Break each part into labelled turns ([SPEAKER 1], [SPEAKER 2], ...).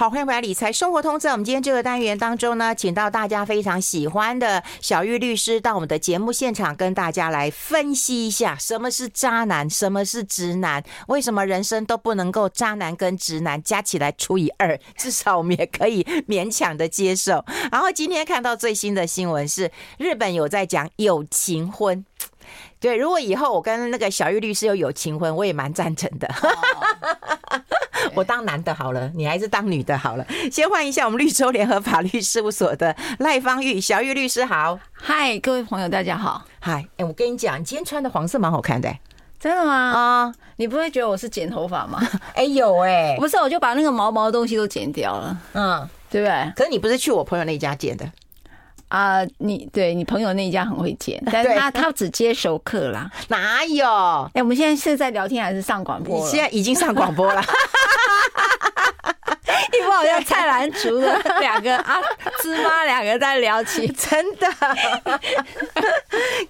[SPEAKER 1] 好，欢迎回来理财生活通。在我们今天这个单元当中呢，请到大家非常喜欢的小玉律师到我们的节目现场，跟大家来分析一下什么是渣男，什么是直男，为什么人生都不能够渣男跟直男加起来除以二，至少我们也可以勉强的接受。然后今天看到最新的新闻是，日本有在讲有情婚。对，如果以后我跟那个小玉律师有有情婚，我也蛮赞成的。我当男的好了，你还是当女的好了。先换一下我们绿洲联合法律事务所的赖芳玉小玉律师好。
[SPEAKER 2] 嗨，各位朋友，大家好。
[SPEAKER 1] 嗨，哎，我跟你讲，你今天穿的黄色蛮好看的。欸，
[SPEAKER 2] 真的吗？啊，你不会觉得我是剪头发吗？
[SPEAKER 1] 哎，有哎，
[SPEAKER 2] 不是，我就把那个毛毛的东西都剪掉了。嗯，对不对？
[SPEAKER 1] 可是你不是去我朋友那家剪的。
[SPEAKER 2] 啊，你对你朋友那一家很会剪，但是他他只接熟客啦，
[SPEAKER 1] 哪有？
[SPEAKER 2] 哎，我们现在是在聊天还是上广播？
[SPEAKER 1] 现在已经上广播了。
[SPEAKER 2] 一副好像蔡澜竹的 两个啊芝麻两个在聊起，
[SPEAKER 1] 真的。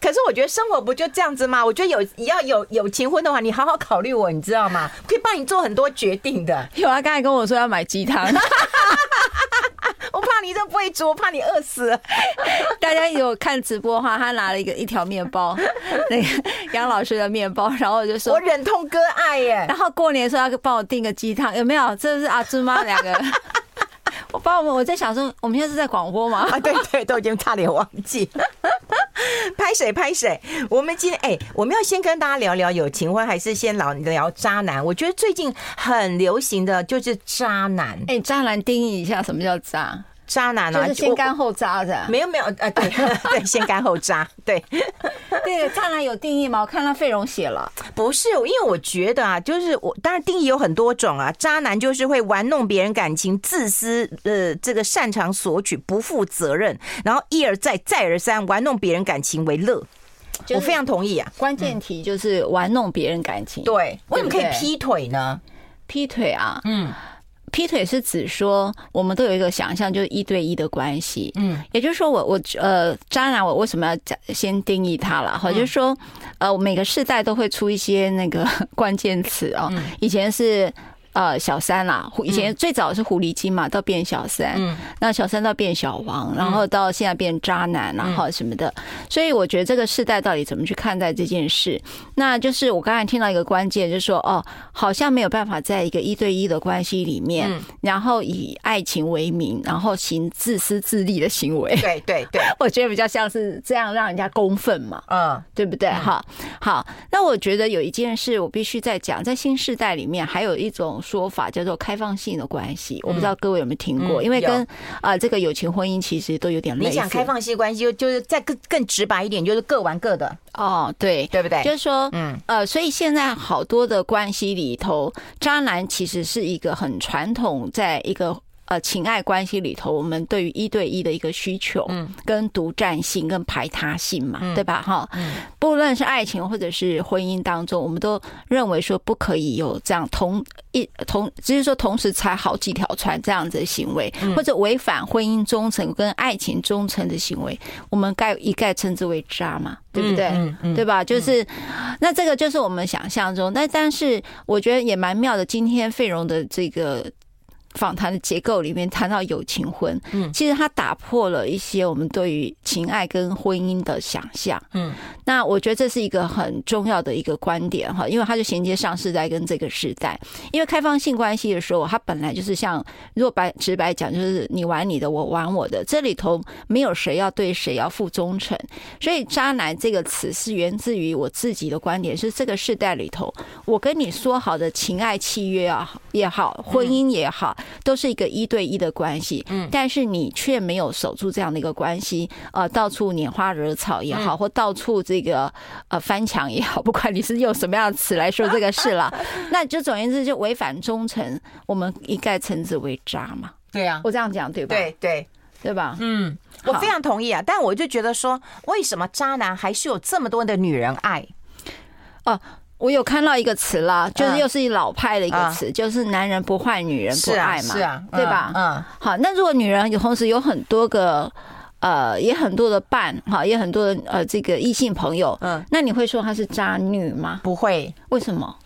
[SPEAKER 1] 可是我觉得生活不就这样子吗？我觉得有要有有情婚的话，你好好考虑我，你知道吗？可以帮你做很多决定的。
[SPEAKER 2] 有啊，刚才跟我说要买鸡汤。
[SPEAKER 1] 我怕你这不会煮，我怕你饿死。
[SPEAKER 2] 大家有看直播的话，他拿了一个一条面包，那个杨老师的面包，然后我就说，
[SPEAKER 1] 我忍痛割爱耶。
[SPEAKER 2] 然后过年的时候要帮我订个鸡汤，有没有？这是阿芝妈两个。我帮我们，我在想说，我们现在是在广播吗？
[SPEAKER 1] 啊，对对，都已经差点忘记。拍谁拍谁？我们今天哎，我们要先跟大家聊聊有情婚，还是先老聊渣男？我觉得最近很流行的就是渣男。
[SPEAKER 2] 哎，渣男定义一下，什么叫渣？
[SPEAKER 1] 渣男啊，
[SPEAKER 2] 就是先干后渣的。
[SPEAKER 1] 没有没有，呃，对 对，先干后渣，对
[SPEAKER 2] 对，渣男有定义吗？我看到费荣写了，
[SPEAKER 1] 不是，因为我觉得啊，就是我当然定义有很多种啊。渣男就是会玩弄别人感情，自私，呃，这个擅长索取，不负责任，然后一而再，再而三玩弄别人感情为乐。我非常同意啊。
[SPEAKER 2] 关键题就是玩弄别人感情。
[SPEAKER 1] 对，为什么可以劈腿呢？
[SPEAKER 2] 劈腿啊，嗯。劈腿是指说，我们都有一个想象，就是一对一的关系。嗯，也就是说我，我我呃，渣男，我为什么要讲先定义他了？哈，就是说，呃，每个世代都会出一些那个 关键词哦。以前是。呃，小三啦，以前最早是狐狸精嘛，到变小三，嗯，那小三到变小王，然后到现在变渣男，然后什么的，所以我觉得这个世代到底怎么去看待这件事？那就是我刚才听到一个关键，就是说，哦，好像没有办法在一个一对一的关系里面，然后以爱情为名，然后行自私自利的行为。
[SPEAKER 1] 对对对，
[SPEAKER 2] 我觉得比较像是这样让人家公愤嘛，嗯，对不对？哈，好，那我觉得有一件事我必须再讲，在新世代里面还有一种。说法叫做开放性的关系，我不知道各位有没有听过，因为跟啊这个友情婚姻其实都有点类似。
[SPEAKER 1] 你讲开放性关系，就就是再更更直白一点，就是各玩各的
[SPEAKER 2] 哦，对
[SPEAKER 1] 对不对？
[SPEAKER 2] 就是说，嗯呃，所以现在好多的关系里头，渣男其实是一个很传统，在一个。呃，情爱关系里头，我们对于一对一的一个需求，嗯，跟独占性跟排他性嘛，对吧？哈，嗯，不论是爱情或者是婚姻当中，我们都认为说不可以有这样同一同，只是说同时踩好几条船这样子的行为，或者违反婚姻忠诚跟爱情忠诚的行为，我们概一概称之为渣嘛，对不对？对吧？就是那这个就是我们想象中，那但是我觉得也蛮妙的。今天费荣的这个。访谈的结构里面谈到友情婚，嗯，其实它打破了一些我们对于情爱跟婚姻的想象，嗯，那我觉得这是一个很重要的一个观点哈，因为它就衔接上世代跟这个时代，因为开放性关系的时候，它本来就是像，如果白直白讲，就是你玩你的，我玩我的，这里头没有谁要对谁要负忠诚，所以“渣男”这个词是源自于我自己的观点，是这个世代里头，我跟你说好的情爱契约啊也好，婚姻也好。都是一个一对一的关系，嗯，但是你却没有守住这样的一个关系，呃，到处拈花惹草也好，或到处这个呃翻墙也好，不管你是用什么样的词来说这个事了，那就总而言之就违反忠诚，我们一概称之为渣嘛。
[SPEAKER 1] 对啊，
[SPEAKER 2] 我这样讲对吧？
[SPEAKER 1] 对对
[SPEAKER 2] 对吧？
[SPEAKER 1] 嗯，我非常同意啊，但我就觉得说，为什么渣男还是有这么多的女人爱？
[SPEAKER 2] 哦。我有看到一个词啦，就是又是一老派的一个词，就是男人不坏，女人不爱嘛，是啊，对吧？嗯，好，那如果女人有同时有很多个，呃，也很多的伴，哈，也很多的呃这个异性朋友，嗯，那你会说她是渣女吗？
[SPEAKER 1] 不会，
[SPEAKER 2] 为什么？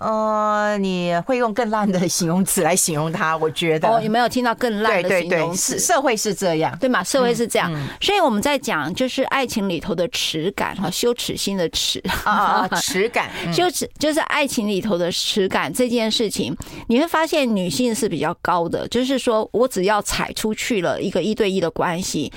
[SPEAKER 1] 呃，你会用更烂的形容词来形容他？我觉得
[SPEAKER 2] 哦，有没有听到更烂的形容词？
[SPEAKER 1] 对对对，社会是这样，
[SPEAKER 2] 对吗？社会是这样，
[SPEAKER 1] 嗯嗯、
[SPEAKER 2] 所以我们在讲就是爱情里头的耻感和，羞耻心的耻
[SPEAKER 1] 啊，耻感，
[SPEAKER 2] 羞耻就是爱情里头的耻感这件事情，你会发现女性是比较高的，就是说我只要踩出去了一个一对一的关系。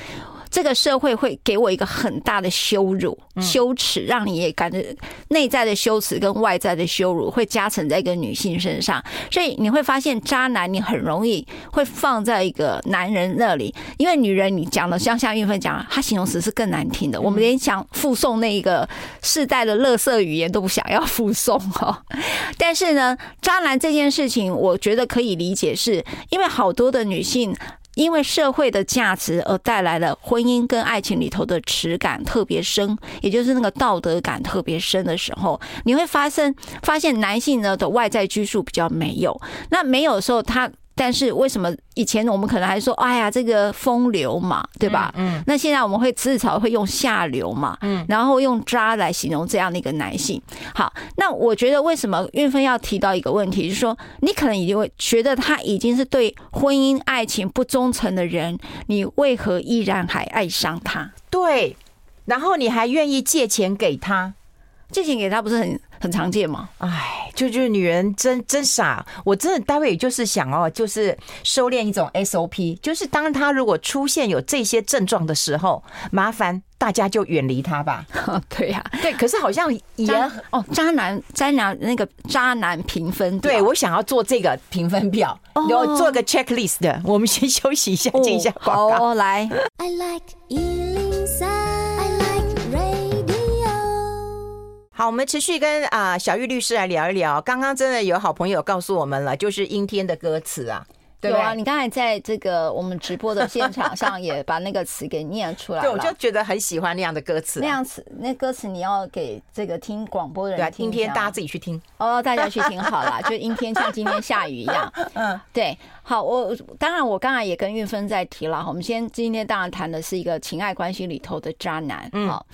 [SPEAKER 2] 这个社会会给我一个很大的羞辱、羞耻，让你也感觉内在的羞耻跟外在的羞辱会加成在一个女性身上，所以你会发现渣男你很容易会放在一个男人那里，因为女人你讲的像像韵芬讲，她形容词是更难听的，我们连想附送那一个世代的垃圾语言都不想要附送哦。但是呢，渣男这件事情，我觉得可以理解，是因为好多的女性。因为社会的价值而带来了婚姻跟爱情里头的耻感特别深，也就是那个道德感特别深的时候，你会发生发现男性呢的外在拘束比较没有，那没有的时候他。但是为什么以前我们可能还说，哎呀，这个风流嘛，对吧？嗯。那现在我们会至少会用下流嘛，嗯，然后用渣来形容这样的一个男性。好，那我觉得为什么运芬要提到一个问题，就是说你可能已经会觉得他已经是对婚姻爱情不忠诚的人，你为何依然还爱上他？
[SPEAKER 1] 对，然后你还愿意借钱给他，
[SPEAKER 2] 借钱给他不是很？很常见吗？
[SPEAKER 1] 哎，就就是女人真真傻，我真的待会就是想哦，就是收敛一种 SOP，就是当他如果出现有这些症状的时候，麻烦大家就远离他吧。
[SPEAKER 2] 对呀、啊，
[SPEAKER 1] 对，可是好像也
[SPEAKER 2] 哦，渣男渣男那个渣男评分，
[SPEAKER 1] 对我想要做这个评分表，有、哦、做个 checklist 的。我们先休息一下，进一下广告，
[SPEAKER 2] 哦哦、来。
[SPEAKER 3] I like
[SPEAKER 1] 好，我们持续跟啊小玉律师来聊一聊。刚刚真的有好朋友告诉我们了，就是阴天的歌词啊，
[SPEAKER 2] 对啊，你刚才在这个我们直播的现场上也把那个词给念出来了。
[SPEAKER 1] 对，我就觉得很喜欢那样的歌词、啊。
[SPEAKER 2] 那样词，那歌词你要给这个听广播的人听。
[SPEAKER 1] 对，阴天大家自己去听。
[SPEAKER 2] 哦，大家去听好了，就阴天像今天下雨一样。嗯，对。好，我当然我刚才也跟运芬在提了。我们先今天当然谈的是一个情爱关系里头的渣男。嗯。好。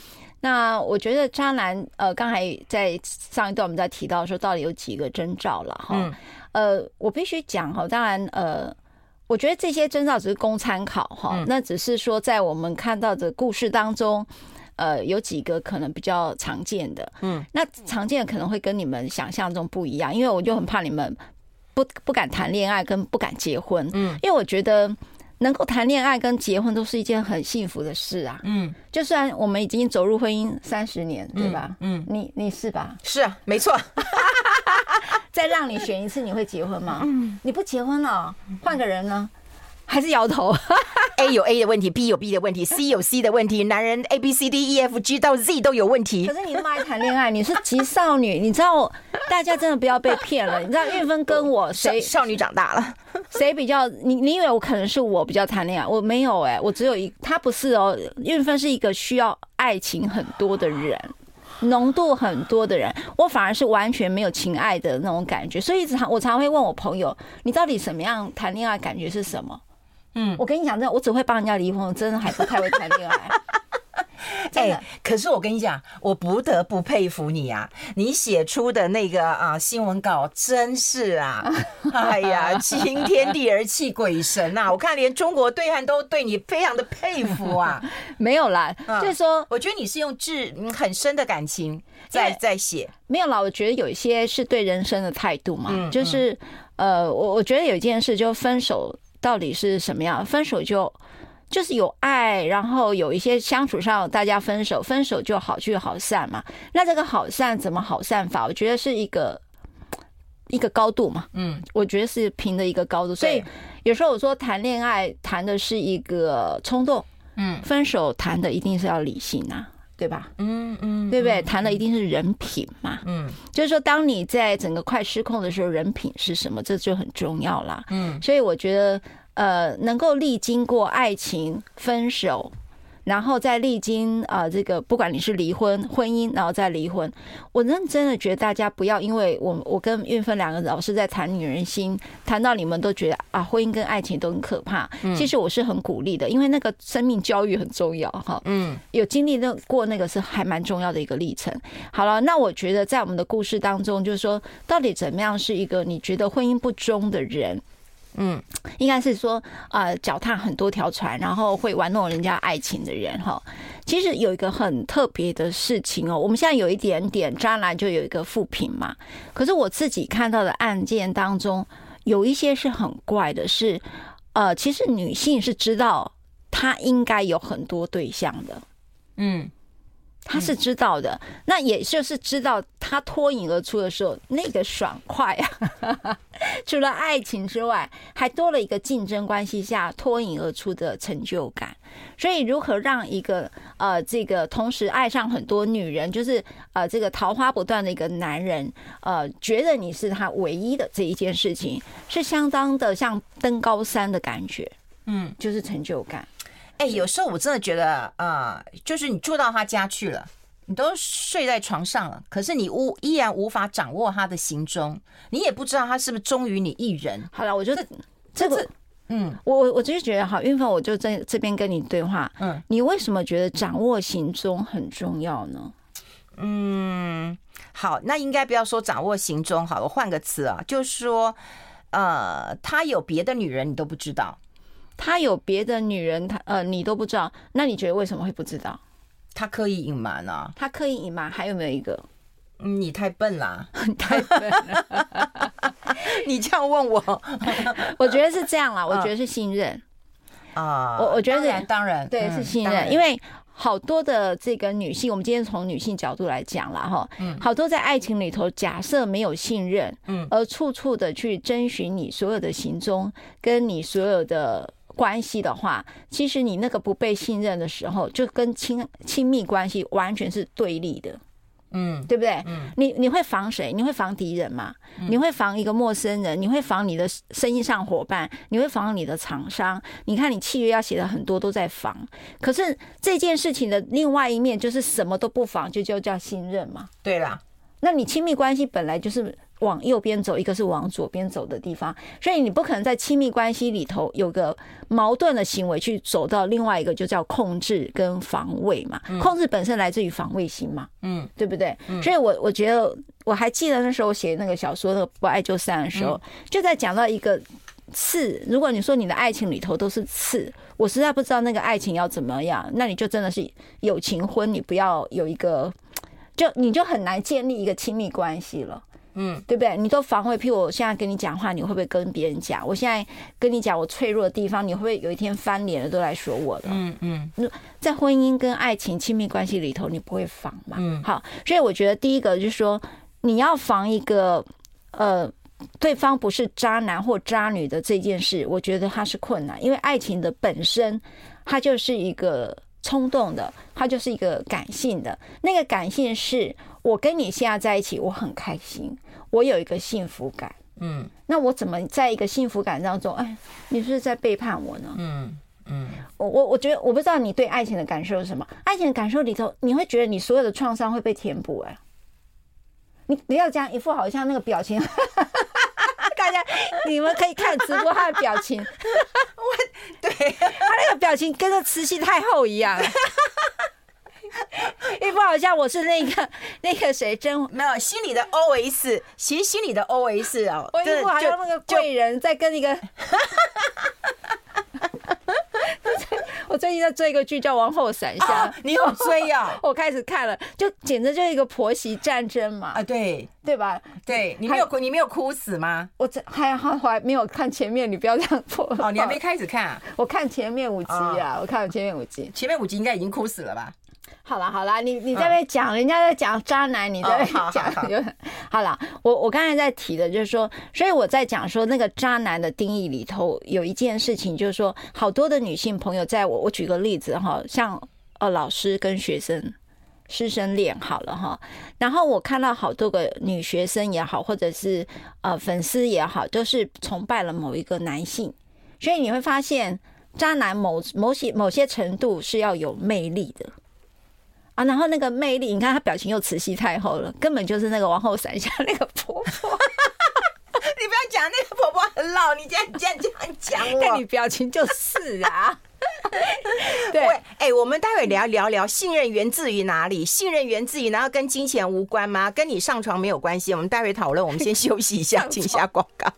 [SPEAKER 2] 那我觉得渣男，呃，刚才在上一段我们在提到说，到底有几个征兆了哈？呃，我必须讲哈，当然，呃，我觉得这些征兆只是供参考哈，那只是说在我们看到的故事当中，呃，有几个可能比较常见的，嗯，那常见的可能会跟你们想象中不一样，因为我就很怕你们不不敢谈恋爱跟不敢结婚，嗯，因为我觉得。能够谈恋爱跟结婚都是一件很幸福的事啊。嗯，就算我们已经走入婚姻三十年，对吧？嗯，你你是吧？
[SPEAKER 1] 是啊，没错。
[SPEAKER 2] 再让你选一次，你会结婚吗？嗯，你不结婚了，换个人呢？还是摇头
[SPEAKER 1] ？A 有 A 的问题，B 有 B 的问题，C 有 C 的问题，男人 A B C D E F G 到 Z 都有问题。
[SPEAKER 2] 可是你那么爱谈恋爱，你是极少女，你知道？大家真的不要被骗了。你知道运芬跟我谁
[SPEAKER 1] 少女长大了？
[SPEAKER 2] 谁比较？你你以为我可能是我比较谈恋爱？我没有哎、欸，我只有一，他不是哦。运芬是一个需要爱情很多的人，浓度很多的人。我反而是完全没有情爱的那种感觉。所以常我常会问我朋友，你到底什么样谈恋爱感觉是什么？嗯，我跟你讲，真的，我只会帮人家离婚，我真的还不太会谈恋爱。
[SPEAKER 1] 哎、欸，可是我跟你讲，我不得不佩服你啊！你写出的那个啊新闻稿，真是啊，哎呀，惊天地而泣鬼神呐、啊！我看连中国对岸都对你非常的佩服啊。
[SPEAKER 2] 没有啦，就是说，
[SPEAKER 1] 我觉得你是用致很深的感情在在写。
[SPEAKER 2] 没有啦，我觉得有一些是对人生的态度嘛，就是呃，我我觉得有一件事，就分手。到底是什么样？分手就就是有爱，然后有一些相处上，大家分手，分手就好聚好散嘛。那这个好散怎么好散法？我觉得是一个一个高度嘛。嗯，我觉得是平的一个高度。所以有时候我说谈恋爱谈的是一个冲动，嗯，分手谈的一定是要理性啊，对吧？嗯嗯，对不对？谈的一定是人品嘛。嗯，就是说，当你在整个快失控的时候，人品是什么？这就很重要啦。嗯，所以我觉得，呃，能够历经过爱情分手，然后再历经啊、呃，这个不管你是离婚、婚姻，然后再离婚，我认真的觉得大家不要因为我我跟韵芬两个老是在谈女人心，谈到你们都觉得啊，婚姻跟爱情都很可怕。其实我是很鼓励的，因为那个生命教育很重要哈。嗯，有经历那过那个是还蛮重要的一个历程。好了，那我觉得在我们的故事当中，就是说到底怎么样是一个你觉得婚姻不忠的人？嗯，应该是说，呃，脚踏很多条船，然后会玩弄人家爱情的人哈。其实有一个很特别的事情哦，我们现在有一点点渣男，就有一个副品嘛。可是我自己看到的案件当中，有一些是很怪的，是，呃，其实女性是知道她应该有很多对象的，嗯。他是知道的，那也就是知道他脱颖而出的时候，那个爽快啊！除了爱情之外，还多了一个竞争关系下脱颖而出的成就感。所以，如何让一个呃这个同时爱上很多女人，就是呃这个桃花不断的一个男人，呃，觉得你是他唯一的这一件事情，是相当的像登高山的感觉，嗯，就是成就感。
[SPEAKER 1] 哎、欸，有时候我真的觉得啊、呃，就是你住到他家去了，你都睡在床上了，可是你无依然无法掌握他的行踪，你也不知道他是不是忠于你一人。
[SPEAKER 2] 好了，我觉得这个，嗯，我我我就是觉得好，韵芬，我就在这边跟你对话，嗯，你为什么觉得掌握行踪很重要呢？
[SPEAKER 1] 嗯，好，那应该不要说掌握行踪，好，我换个词啊，就是说，呃，他有别的女人，你都不知道。
[SPEAKER 2] 他有别的女人，他呃，你都不知道，那你觉得为什么会不知道？
[SPEAKER 1] 他刻意隐瞒啊？
[SPEAKER 2] 他刻意隐瞒，还有没有一个？
[SPEAKER 1] 嗯，你太笨啦，
[SPEAKER 2] 你 太笨了。
[SPEAKER 1] 你这样问我，
[SPEAKER 2] 我觉得是这样啦，我觉得是信任
[SPEAKER 1] 啊。
[SPEAKER 2] 我我觉得
[SPEAKER 1] 是当然
[SPEAKER 2] 对，是信任，因为好多的这个女性，我们今天从女性角度来讲了哈，嗯，好多在爱情里头，假设没有信任，嗯，而处处的去征询你所有的行踪，跟你所有的。关系的话，其实你那个不被信任的时候，就跟亲亲密关系完全是对立的，嗯，对不对？嗯，你你会防谁？你会防敌人吗？你会防一个陌生人？你会防你的生意上伙伴？你会防你的厂商？你看你契约要写的很多都在防，可是这件事情的另外一面就是什么都不防，就就叫信任嘛。
[SPEAKER 1] 对啦，
[SPEAKER 2] 那你亲密关系本来就是。往右边走，一个是往左边走的地方，所以你不可能在亲密关系里头有个矛盾的行为去走到另外一个，就叫控制跟防卫嘛。控制本身来自于防卫心嘛，嗯，对不对？所以我我觉得我还记得那时候写那个小说《那个不爱就散》的时候，就在讲到一个刺。如果你说你的爱情里头都是刺，我实在不知道那个爱情要怎么样，那你就真的是友情婚，你不要有一个，就你就很难建立一个亲密关系了。嗯，对不对？你都防卫，譬如我现在跟你讲话，你会不会跟别人讲？我现在跟你讲我脆弱的地方，你会不会有一天翻脸了都来说我的？嗯嗯。在婚姻跟爱情亲密关系里头，你不会防嘛？嗯。好，所以我觉得第一个就是说，你要防一个呃，对方不是渣男或渣女的这件事，我觉得它是困难，因为爱情的本身，它就是一个冲动的，它就是一个感性的，那个感性是。我跟你现在在一起，我很开心，我有一个幸福感。嗯，那我怎么在一个幸福感当中，哎，你是不是在背叛我呢？嗯嗯，我我我觉得我不知道你对爱情的感受是什么？爱情的感受里头，你会觉得你所有的创伤会被填补？哎，你不要这样一副好像那个表情，大家你们可以看直播他的表情，我对他那个表情跟着慈禧太后一样。一不好像我是那个 那个谁真
[SPEAKER 1] 没有心里的 OS，其实心里的 OS 哦，
[SPEAKER 2] 我一副好像那个贵人在跟一个。我最近在追一个剧叫《王后伞下》，
[SPEAKER 1] 你有追呀？
[SPEAKER 2] 我开始看了，就简直就是一个婆媳战争嘛！
[SPEAKER 1] 啊，对
[SPEAKER 2] 对吧？
[SPEAKER 1] 对，你没有哭，你没有哭死吗？
[SPEAKER 2] 我这还还还没有看前面，你不要这样破。
[SPEAKER 1] 哦，你还没开始看啊？
[SPEAKER 2] 我看前面五集啊，我看了前面五集，
[SPEAKER 1] 前面五集应该已经哭死了吧？
[SPEAKER 2] 好了好了，你你在那边讲，人家在讲渣男，你在讲，好了。我我刚才在提的就是说，所以我在讲说那个渣男的定义里头有一件事情，就是说好多的女性朋友，在我我举个例子哈，像呃老师跟学生师生恋好了哈，然后我看到好多个女学生也好，或者是呃粉丝也好，都是崇拜了某一个男性，所以你会发现。渣男某某些某些程度是要有魅力的啊，然后那个魅力，你看她表情又慈禧太后了，根本就是那个王后伞下那个婆婆。
[SPEAKER 1] 你不要讲那个婆婆很老，你这样这样这样讲我，
[SPEAKER 2] 看你表情就是啊。对，
[SPEAKER 1] 哎、欸，我们待会聊聊聊信任源自于哪里？信任源自于难道跟金钱无关吗？跟你上床没有关系？我们待会讨论。我们先休息一下，请下广告。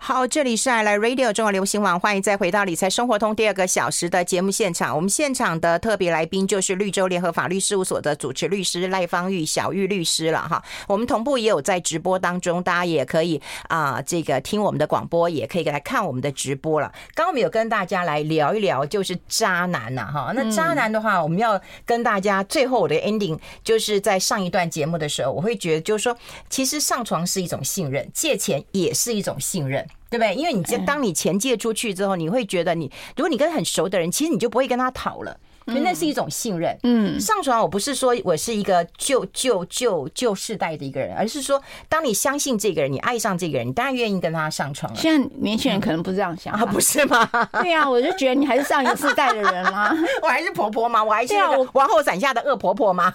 [SPEAKER 1] 好，这里是爱来 Radio 中国流行网，欢迎再回到理财生活通第二个小时的节目现场。我们现场的特别来宾就是绿洲联合法律事务所的主持律师赖芳玉小玉律师了哈。我们同步也有在直播当中，大家也可以啊、呃，这个听我们的广播，也可以来看我们的直播了。刚刚我们有跟大家来聊一聊，就是渣男呐哈。那渣男的话，我们要跟大家最后我的 ending 就是在上一段节目的时候，我会觉得就是说，其实上床是一种信任，借钱也是一种信任。对不对？因为你这当你钱借出去之后，你会觉得你，如果你跟很熟的人，其实你就不会跟他讨了，因为那是一种信任。嗯，上床我不是说我是一个旧旧旧旧世代的一个人，而是说，当你相信这个人，你爱上这个人，你当然愿意跟他上床了。
[SPEAKER 2] 现在年轻人可能不是这样想啊，
[SPEAKER 1] 不是吗？
[SPEAKER 2] 对呀，我就觉得你还是上一个世代的人啊，
[SPEAKER 1] 我还是婆婆吗？我还是那个王后伞下的恶婆婆吗？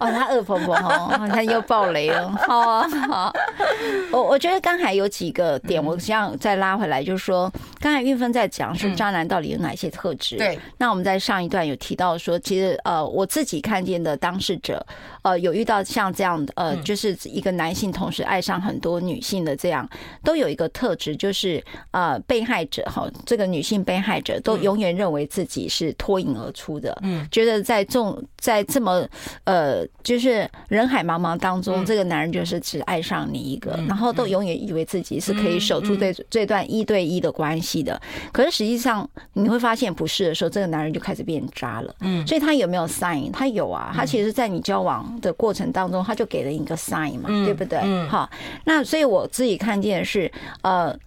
[SPEAKER 2] 哦，他恶婆婆哦，他又爆雷了。好啊，好。我我觉得刚才有几个点，我想再拉回来，就是说，刚才运芬在讲说渣男到底有哪些特质？对。那我们在上一段有提到说，其实呃，我自己看见的当事者，呃，有遇到像这样的呃，就是一个男性同时爱上很多女性的这样，都有一个特质，就是呃，被害者哈，这个女性被害者都永远认为自己是脱颖而出的，嗯，觉得在众在这么呃。就是人海茫茫当中，这个男人就是只爱上你一个，然后都永远以为自己是可以守住这这段一对一的关系的。可是实际上你会发现不是的时候，这个男人就开始变渣了。嗯，所以他有没有 sign？他有啊，他其实在你交往的过程当中，他就给了一个 sign 嘛，对不对？好，那所以我自己看见的是呃。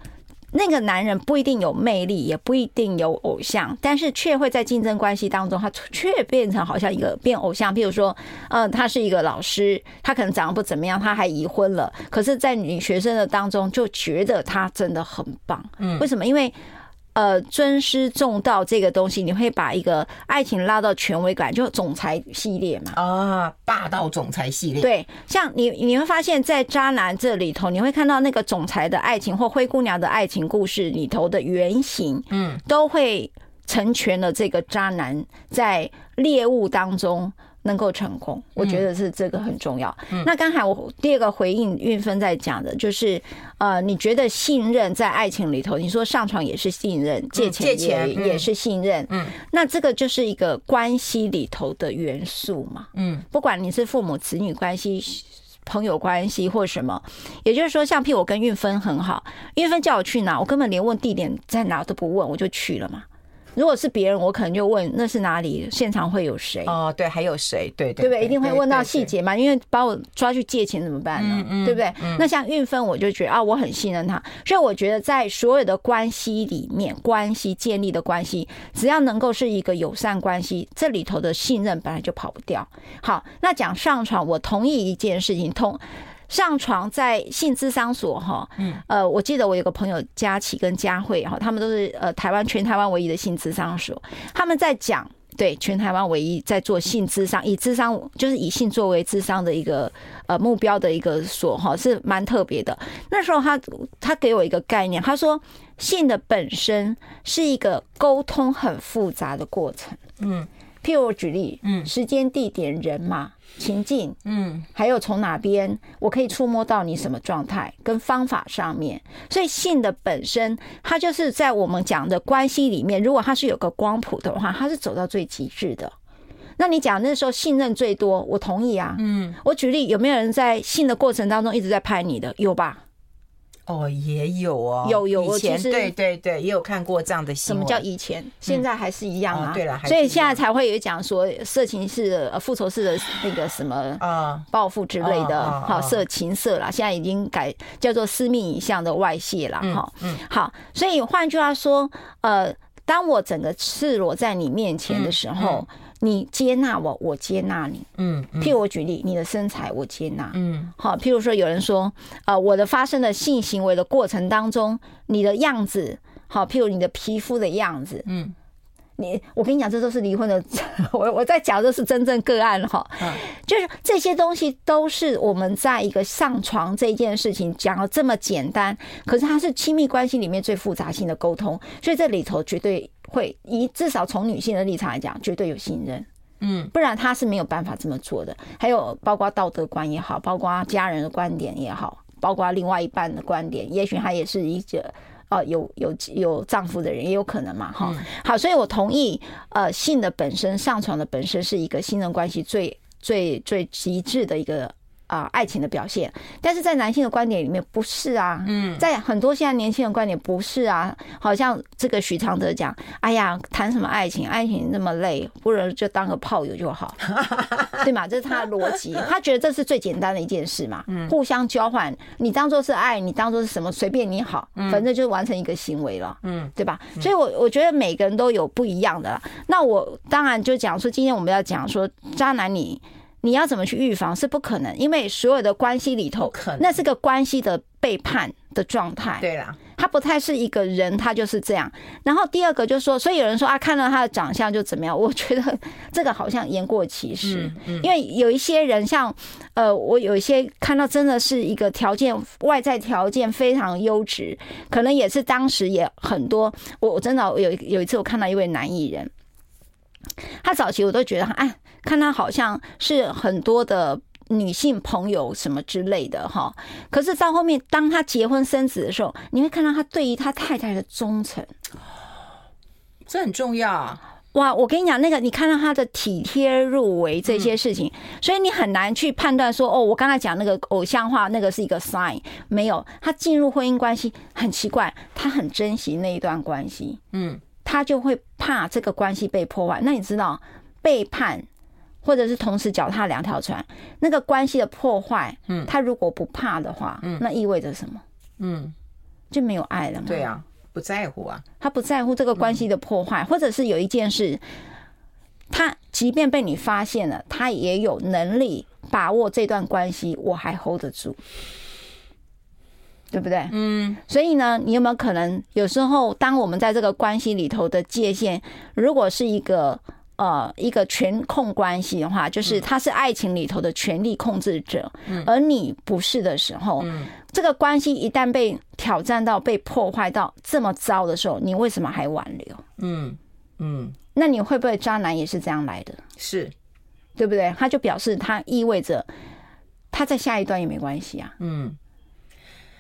[SPEAKER 2] 那个男人不一定有魅力，也不一定有偶像，但是却会在竞争关系当中，他却变成好像一个变偶像。譬如说，嗯，他是一个老师，他可能长得不怎么样，他还离婚了，可是，在女学生的当中就觉得他真的很棒。嗯，为什么？因为。呃，尊师重道这个东西，你会把一个爱情拉到权威感，就总裁系列嘛？啊，
[SPEAKER 1] 霸道总裁系列。
[SPEAKER 2] 对，像你你会发现在渣男这里头，你会看到那个总裁的爱情或灰姑娘的爱情故事里头的原型，嗯，都会成全了这个渣男在猎物当中。能够成功，我觉得是这个很重要。嗯、那刚才我第二个回应运芬在讲的，就是呃，你觉得信任在爱情里头，你说上床也是信任，借钱也、嗯、借钱也是信任，嗯，那这个就是一个关系里头的元素嘛，嗯，不管你是父母子女关系、朋友关系或什么，也就是说，像譬如我跟运芬很好，运芬叫我去哪，我根本连问地点在哪都不问，我就去了嘛。如果是别人，我可能就问那是哪里，现场会有谁？
[SPEAKER 1] 哦，对，还有谁？对对，
[SPEAKER 2] 对不对？一定会问到细节嘛，因为把我抓去借钱怎么办呢？对不对？那像运分，我就觉得啊，我很信任他，所以我觉得在所有的关系里面，关系建立的关系，只要能够是一个友善关系，这里头的信任本来就跑不掉。好，那讲上床，我同意一件事情，同。上床在性智商所哈，嗯，呃，我记得我有个朋友佳琪跟佳慧哈，他们都是呃台湾全台湾唯一的性智商所，他们在讲对全台湾唯一在做性智商，以智商就是以性作为智商的一个呃目标的一个所哈，是蛮特别的。那时候他他给我一个概念，他说性的本身是一个沟通很复杂的过程，嗯，譬如我举例，嗯，时间、地点、人嘛。情境，嗯，还有从哪边我可以触摸到你什么状态跟方法上面，所以性的本身，它就是在我们讲的关系里面，如果它是有个光谱的话，它是走到最极致的。那你讲那时候信任最多，我同意啊，嗯，我举例，有没有人在性的过程当中一直在拍你的？有吧？
[SPEAKER 1] 哦，也有哦，
[SPEAKER 2] 有有，
[SPEAKER 1] 以前对对对，也有看过这样的新闻。
[SPEAKER 2] 什么叫以前？现在还是一样啊？
[SPEAKER 1] 对了，
[SPEAKER 2] 所以现在才会有讲说色情式的、呃复仇式的那个什么啊报复之类的，好色情色啦，现在已经改叫做私密影像的外泄了哈。嗯，好，所以换句话说，呃，当我整个赤裸在你面前的时候。你接纳我，我接纳你。
[SPEAKER 1] 嗯，
[SPEAKER 2] 譬如我举例，你的身材我接纳。
[SPEAKER 1] 嗯，
[SPEAKER 2] 好，譬如说有人说，呃，我的发生的性行为的过程当中，你的样子，好，譬如你的皮肤的样子，
[SPEAKER 1] 嗯。
[SPEAKER 2] 你，我跟你讲，这都是离婚的。我我在讲这是真正个案哈，就是这些东西都是我们在一个上床这件事情讲了这么简单，可是它是亲密关系里面最复杂性的沟通，所以这里头绝对会以至少从女性的立场来讲，绝对有信任，嗯，不然他是没有办法这么做的。还有包括道德观也好，包括家人的观点也好，包括另外一半的观点，也许他也是一个。哦，有有有丈夫的人也有可能嘛，哈，好，所以我同意，呃，性的本身，上床的本身是一个信任关系最最最极致的一个。啊，爱情的表现，但是在男性的观点里面不是啊，嗯，在很多现在年轻人观点不是啊，好像这个许常德讲，哎呀，谈什么爱情，爱情那么累，不如就当个炮友就好，对嘛？这是他的逻辑，他觉得这是最简单的一件事嘛，嗯，互相交换，你当做是爱，你当做是什么，随便你好，反正就完成一个行为了，嗯，对吧？所以我我觉得每个人都有不一样的，那我当然就讲说，今天我们要讲说渣男你。你要怎么去预防是不可能，因为所有的关系里头，那是个关系的背叛的状态。对啦，他不太是一个人，他就是这样。然后第二个就是说，所以有人说啊，看到他的长相就怎么样？我觉得这个好像言过其实，因为有一些人像呃，我有一些看到真的是一个条件外在条件非常优质，可能也是当时也很多。我我真的有有一次我看到一位男艺人。他早期我都觉得，哎，看他好像是很多的女性朋友什么之类的哈。可是到后面，当他结婚生子的时候，你会看到他对于他太太的忠诚，
[SPEAKER 1] 这很重要啊。
[SPEAKER 2] 哇，我跟你讲，那个你看到他的体贴入微这些事情，所以你很难去判断说，哦，我刚才讲那个偶像化，那个是一个 sign，没有。他进入婚姻关系很奇怪，他很珍惜那一段关系，嗯。他就会怕这个关系被破坏。那你知道背叛，或者是同时脚踏两条船，那个关系的破坏，嗯，他如果不怕的话，嗯，那意味着什么？嗯，就没有爱了嘛。
[SPEAKER 1] 对啊，不在乎啊，
[SPEAKER 2] 他不在乎这个关系的破坏，或者是有一件事，他即便被你发现了，他也有能力把握这段关系，我还 hold 得住。对不对？嗯，所以呢，你有没有可能有时候，当我们在这个关系里头的界限，如果是一个呃一个权控关系的话，就是他是爱情里头的权力控制者，而你不是的时候，这个关系一旦被挑战到、被破坏到这么糟的时候，你为什么还挽留？嗯嗯，那你会不会渣男也是这样来的？
[SPEAKER 1] 是，
[SPEAKER 2] 对不对？他就表示他意味着他在下一段也没关系啊。嗯。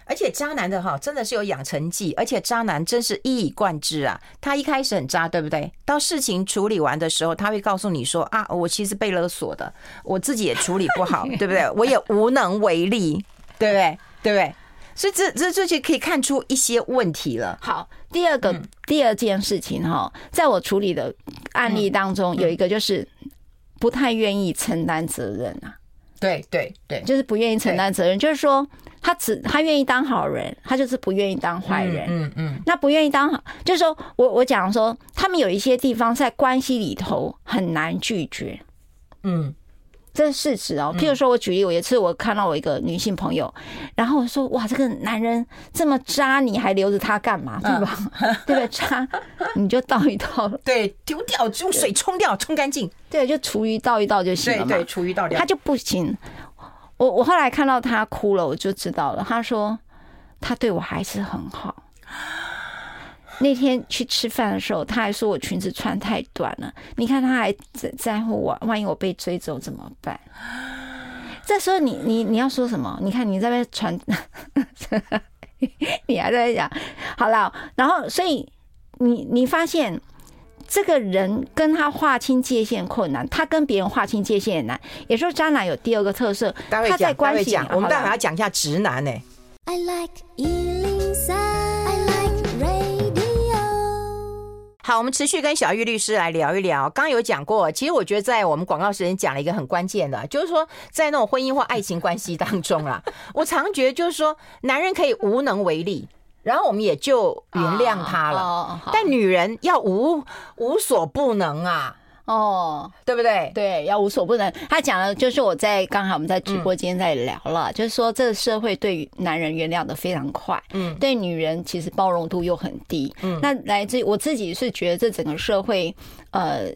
[SPEAKER 1] 而且渣男的哈，真的是有养成记，而且渣男真是一以贯之啊。他一开始很渣，对不对？到事情处理完的时候，他会告诉你说啊，我其实被勒索的，我自己也处理不好，对不对？我也无能为力，对不对？对不对？所以这这这就可以看出一些问题了。
[SPEAKER 2] 好，第二个第二件事情哈，在我处理的案例当中，有一个就是不太愿意承担责任啊。
[SPEAKER 1] 对对对，
[SPEAKER 2] 就是不愿意承担责任，就是说。他只他愿意当好人，他就是不愿意当坏人。嗯嗯，那不愿意当好，就是说我我讲说，他们有一些地方在关系里头很难拒绝。嗯，这是事实哦。譬如说，我举例，有一次我看到我一个女性朋友，然后我说：“哇，这个男人这么渣，你还留着他干嘛？对吧？对不对？渣，你就倒一倒，
[SPEAKER 1] 对，丢掉，用水冲掉，冲干净。
[SPEAKER 2] 对，就厨余倒一倒就行了嘛。
[SPEAKER 1] 对，厨余倒掉，
[SPEAKER 2] 他就不行。”我我后来看到他哭了，我就知道了。他说他对我还是很好。那天去吃饭的时候，他还说我裙子穿太短了。你看他还在在乎我，万一我被追走怎么办？这时候你你你要说什么？你看你在那边传，你还在讲好了。然后所以你你发现。这个人跟他划清界限困难，他跟别人划清界限也难。也说渣男有第二个特色，他在关系讲，
[SPEAKER 1] 我们待会要讲一下直男呢。I like 103, I like 好，我们持续跟小玉律师来聊一聊。刚刚有讲过，其实我觉得在我们广告时间讲了一个很关键的，就是说在那种婚姻或爱情关系当中啊，我常觉得就是说，男人可以无能为力。然后我们也就原谅他了，但女人要无无所不能啊！
[SPEAKER 2] 哦，
[SPEAKER 1] 对不对？
[SPEAKER 2] 对，要无所不能。他讲的就是我在刚好我们在直播间在聊了，嗯、就是说这个社会对于男人原谅的非常快，嗯，对女人其实包容度又很低，嗯，那来自于我自己是觉得这整个社会，呃。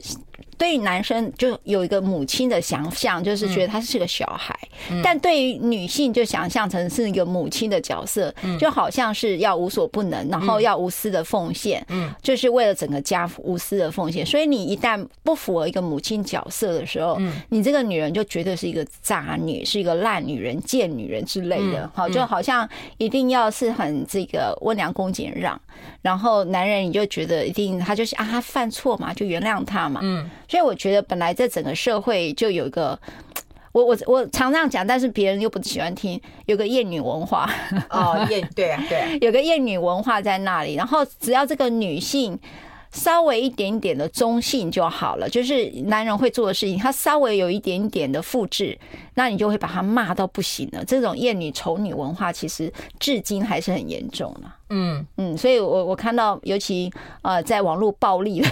[SPEAKER 2] 对于男生就有一个母亲的想象，就是觉得他是个小孩；嗯、但对于女性就想象成是一个母亲的角色，嗯、就好像是要无所不能，然后要无私的奉献，嗯，就是为了整个家无私的奉献。所以你一旦不符合一个母亲角色的时候，嗯，你这个女人就绝对是一个渣女，是一个烂女人、贱女人之类的。好，就好像一定要是很这个温良恭俭让，然后男人你就觉得一定他就是啊，他犯错嘛，就原谅他嘛，嗯。所以我觉得本来在整个社会就有一个，我我我常这样讲，但是别人又不喜欢听，有个厌女文化。
[SPEAKER 1] 哦，厌对啊对啊，
[SPEAKER 2] 有个厌女文化在那里。然后只要这个女性稍微一点点的中性就好了，就是男人会做的事情，他稍微有一点点的复制，那你就会把他骂到不行了。这种厌女丑女文化其实至今还是很严重的。嗯嗯，所以我我看到，尤其呃，在网络暴力，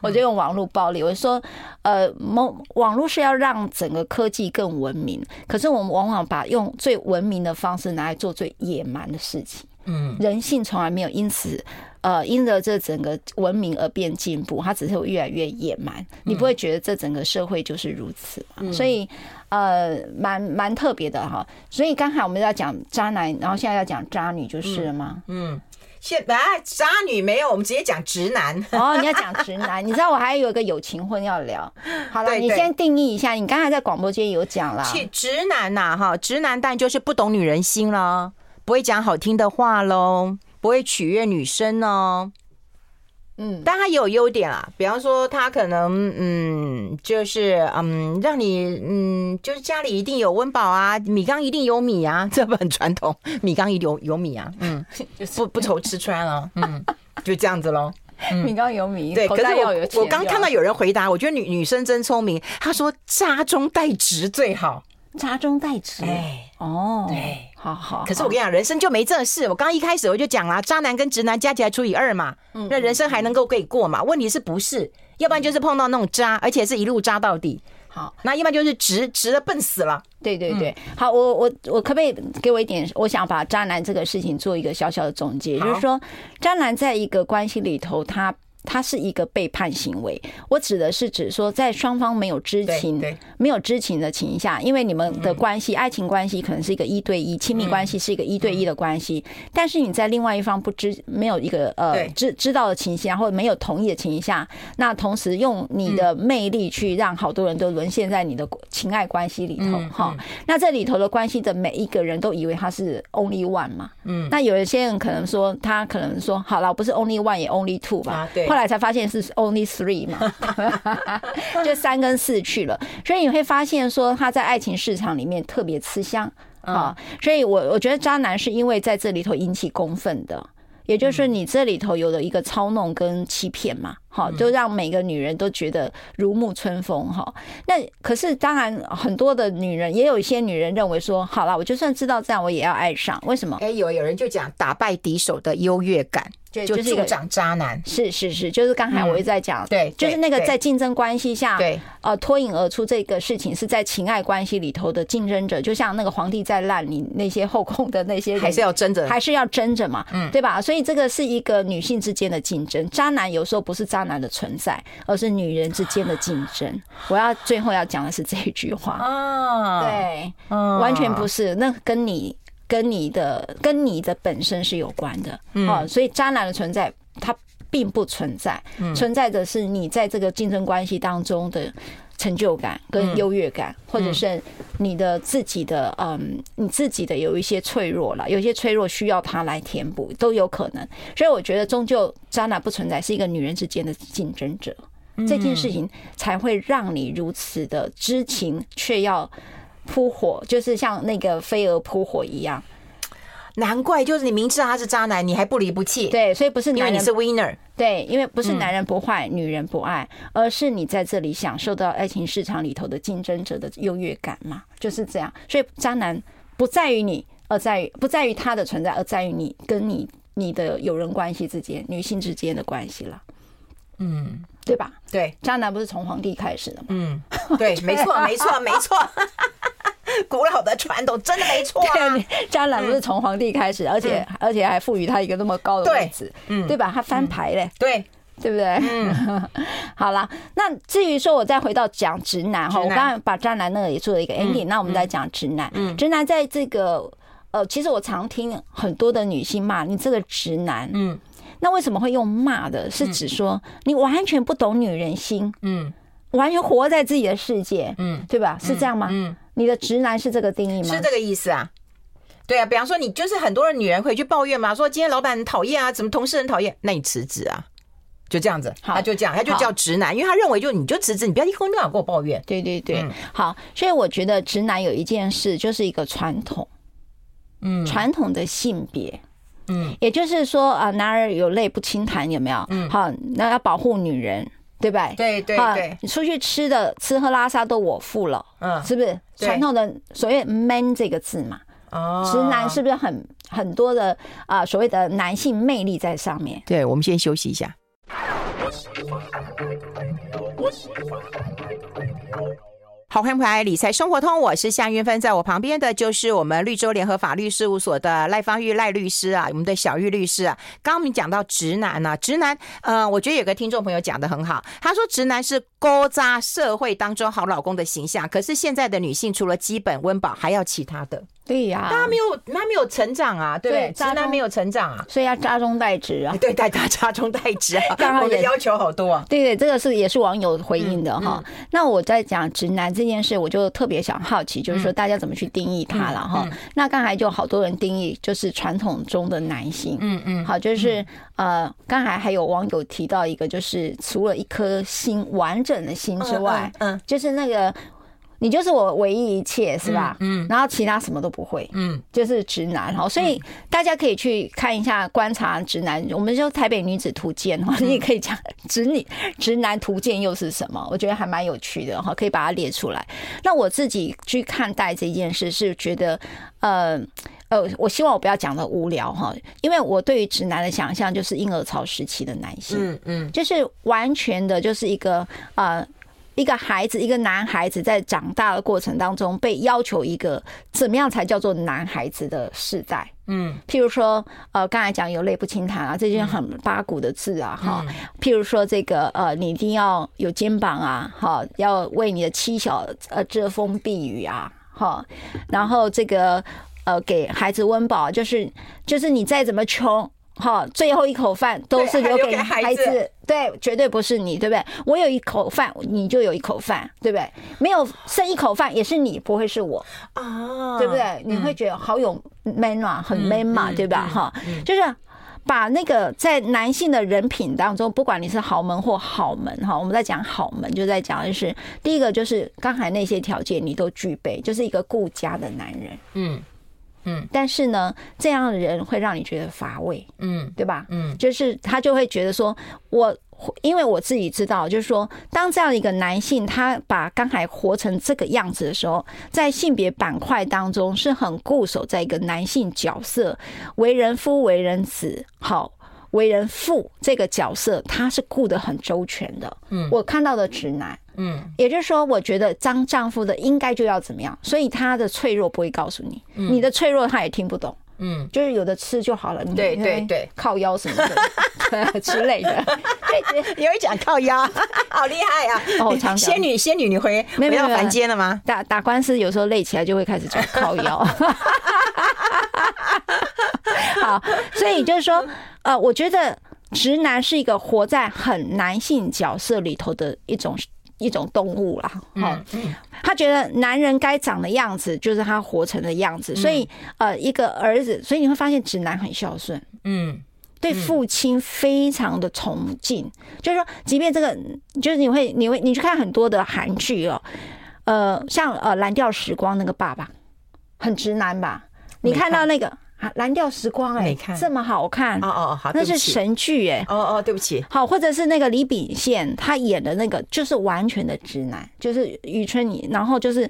[SPEAKER 2] 我就用网络暴力，我就说，呃，网网络是要让整个科技更文明，可是我们往往把用最文明的方式拿来做最野蛮的事情。嗯，人性从来没有因此呃因着这整个文明而变进步，它只是会越来越野蛮。你不会觉得这整个社会就是如此吗？所以。呃，蛮蛮特别的哈，所以刚才我们要讲渣男，然后现在要讲渣女就是了吗？
[SPEAKER 1] 嗯，现在渣女没有，我们直接讲直男。
[SPEAKER 2] 哦，你要讲直男，你知道我还有一个友情婚要聊。好了，你先定义一下，你刚才在广播间有讲了。
[SPEAKER 1] 直男呐，哈，直男但就是不懂女人心了，不会讲好听的话喽，不会取悦女生哦。嗯，但他也有优点啊，比方说他可能嗯，就是嗯，让你嗯，就是家里一定有温饱啊，米缸一定有米啊，这不很传统？米缸一定有有米啊，嗯，不不愁吃穿了，嗯，就这样子喽。
[SPEAKER 2] 米缸有米，
[SPEAKER 1] 对，可是我我刚看到有人回答，我觉得女女生真聪明，她说家中带直最好。
[SPEAKER 2] 渣中带直，
[SPEAKER 1] 哎，
[SPEAKER 2] 哦，
[SPEAKER 1] 对，
[SPEAKER 2] 好好。
[SPEAKER 1] 可是我跟你讲，人生就没这事。我刚一开始我就讲了，渣男跟直男加起来除以二嘛，那人生还能够可以过嘛？问题是不是？要不然就是碰到那种渣，而且是一路渣到底。
[SPEAKER 2] 好，
[SPEAKER 1] 那一般就是直直的笨死了。
[SPEAKER 2] 对对对，好，我我我可不可以给我一点？我想把渣男这个事情做一个小小的总结，就是说，渣男在一个关系里头，他。它是一个背叛行为，我指的是指说，在双方没有知情、没有知情的情况下，因为你们的关系、爱情关系可能是一个一对一，亲密关系是一个一对一的关系，但是你在另外一方不知、没有一个呃知知道的情形下，或者没有同意的情形下，那同时用你的魅力去让好多人都沦陷在你的情爱关系里头，哈，那这里头的关系的每一个人都以为他是 only one 嘛，嗯，那有一些人可能说，他可能说，好了，不是 only one 也 only two 吧，对。后来才发现是 only three 嘛，就三跟四去了，所以你会发现说他在爱情市场里面特别吃香啊，所以我我觉得渣男是因为在这里头引起公愤的，也就是你这里头有了一个操弄跟欺骗嘛，好，就让每个女人都觉得如沐春风哈。那可是当然很多的女人也有一些女人认为说，好了，我就算知道这样，我也要爱上，为什么？
[SPEAKER 1] 哎，有有人就讲打败敌手的优越感。就是助长渣男，
[SPEAKER 2] 是是是，就是刚才我一直在讲，对，就是那个在竞争关系下，对，呃，脱颖而出这个事情是在情爱关系里头的竞争者，就像那个皇帝在烂，你那些后宫的那些人
[SPEAKER 1] 还是要争着，
[SPEAKER 2] 还是要争着嘛，嗯，对吧？所以这个是一个女性之间的竞争，渣男有时候不是渣男的存在，而是女人之间的竞争。我要最后要讲的是这一句话啊，对，完全不是，那跟你。跟你的跟你的本身是有关的，嗯，所以渣男的存在它并不存在，存在的是你在这个竞争关系当中的成就感跟优越感，或者是你的自己的嗯，你自己的有一些脆弱了，有些脆弱需要他来填补都有可能，所以我觉得终究渣男不存在，是一个女人之间的竞争者，这件事情才会让你如此的知情却要。扑火就是像那个飞蛾扑火一样，
[SPEAKER 1] 难怪就是你明知道他是渣男，你还不离不弃。
[SPEAKER 2] 对，所以不是男人，
[SPEAKER 1] 因为你是 winner。
[SPEAKER 2] 对，因为不是男人不坏，女人不爱，而是你在这里享受到爱情市场里头的竞争者的优越感嘛，就是这样。所以渣男不在于你，而在于不在于他的存在，而在于你跟你你的友人关系之间，女性之间的关系了。
[SPEAKER 1] 嗯，
[SPEAKER 2] 对吧？
[SPEAKER 1] 对，
[SPEAKER 2] 渣男不是从皇帝开始的吗？
[SPEAKER 1] 嗯，对，没错，没错，没错。古老的传统真的没错啊！
[SPEAKER 2] 渣男不是从皇帝开始，而且而且还赋予他一个那么高的位置，嗯，对吧？他翻牌嘞，
[SPEAKER 1] 对，
[SPEAKER 2] 对不对？嗯，好了，那至于说我再回到讲直男哈，我刚刚把渣男那个也做了一个 ending，那我们再讲直男。嗯，直男在这个呃，其实我常听很多的女性骂你这个直男，嗯，那为什么会用骂的？是指说你完全不懂女人心，嗯，完全活在自己的世界，嗯，对吧？是这样吗？嗯。你的直男是这个定义吗？
[SPEAKER 1] 是这个意思啊，对啊。比方说，你就是很多的女人会去抱怨嘛，说今天老板很讨厌啊，怎么同事很讨厌，那你辞职啊，就这样子。他就这样，他就叫直男，因为他认为就你就辞职，你不要一天到晚跟我抱怨。
[SPEAKER 2] 对对对，好。所以我觉得直男有一件事，就是一个传统，嗯，传统的性别，嗯，也就是说啊，男儿有泪不轻弹，有没有？嗯，好，那要保护女人。对吧？
[SPEAKER 1] 对对对，
[SPEAKER 2] 你出去吃的吃喝拉撒都我付了，嗯，是不是传统的所谓 “man” 这个字嘛？哦，直男是不是很很多的啊？所谓的男性魅力在上面。
[SPEAKER 1] 对，我们先休息一下。好，欢迎回来，理财生活通，我是向云芬，在我旁边的就是我们绿洲联合法律事务所的赖芳玉赖律师啊，我们的小玉律师啊。刚刚我们讲到直男呢、啊，直男，呃，我觉得有个听众朋友讲的很好，他说直男是勾扎社会当中好老公的形象，可是现在的女性除了基本温饱，还要其他的。
[SPEAKER 2] 对呀，
[SPEAKER 1] 他没有，他没有成长啊，对，对，直男没有成长啊，
[SPEAKER 2] 所以要扎中带直啊，
[SPEAKER 1] 对，带他扎中带直啊，刚好我的要求好多啊，
[SPEAKER 2] 对对，这个是也是网友回应的哈。嗯嗯、那我在讲直男这件事，我就特别想好奇，就是说大家怎么去定义他了哈。那刚才就好多人定义就是传统中的男性，嗯嗯，好，就是呃，刚才还有网友提到一个，就是除了一颗心完整的心之外，嗯，嗯。就是那个。你就是我唯一一切，是吧？嗯，然后其他什么都不会，嗯，就是直男哈，所以大家可以去看一下观察直男。我们就台北女子图鉴哈，你也可以讲直女 直男图鉴又是什么？我觉得还蛮有趣的哈，可以把它列出来。那我自己去看待这件事，是觉得呃呃，我希望我不要讲的无聊哈，因为我对于直男的想象就是婴儿潮时期的男性，嗯嗯，就是完全的就是一个呃。一个孩子，一个男孩子在长大的过程当中，被要求一个怎么样才叫做男孩子的世代？嗯，譬如说，呃，刚才讲有泪不轻弹啊，这些很八股的字啊，哈。譬如说，这个呃，你一定要有肩膀啊，哈，要为你的妻小呃遮风避雨啊，哈。然后这个呃，给孩子温饱，就是就是你再怎么穷。好，最后一口饭都是留给孩子，对，绝对不是你，对不对？我有一口饭，你就有一口饭，对不对？没有剩一口饭也是你，不会是我啊，对不对？你会觉得好有 man 啊，很 man 嘛，对吧？哈，就是把那个在男性的人品当中，不管你是豪门或好门，哈，我们在讲好门，就在讲的是第一个就是刚才那些条件你都具备，就是一个顾家的男人，嗯。嗯，但是呢，这样的人会让你觉得乏味，嗯，对吧？嗯，就是他就会觉得说，我因为我自己知道，就是说，当这样的一个男性，他把刚才活成这个样子的时候，在性别板块当中是很固守在一个男性角色，为人夫、为人子，好。为人父这个角色，他是顾得很周全的。嗯，我看到的直男，嗯，也就是说，我觉得当丈夫的应该就要怎么样，所以他的脆弱不会告诉你，你的脆弱他也听不懂。嗯，就是有的吃就好了。
[SPEAKER 1] 对对对，
[SPEAKER 2] 靠腰什么的 之类的。对对，
[SPEAKER 1] 有人讲靠腰，好厉害啊！哦，常仙女仙女，你回没有凡间了吗？
[SPEAKER 2] 打打官司有时候累起来就会开始讲 靠腰。好，所以就是说。呃，我觉得直男是一个活在很男性角色里头的一种一种动物啦。哈，他觉得男人该长的样子就是他活成的样子，所以呃，一个儿子，所以你会发现直男很孝顺，嗯，对父亲非常的崇敬，就是说，即便这个，就是你会你会你去看很多的韩剧哦，呃，像呃《蓝调时光》那个爸爸很直男吧？你看到那个。啊，蓝调时光哎、欸，看。这么好看。哦哦好，那是神剧哎、欸，
[SPEAKER 1] 哦哦对不起，
[SPEAKER 2] 好，或者是那个李秉宪他演的那个，就是完全的直男，就是余春雨，然后就是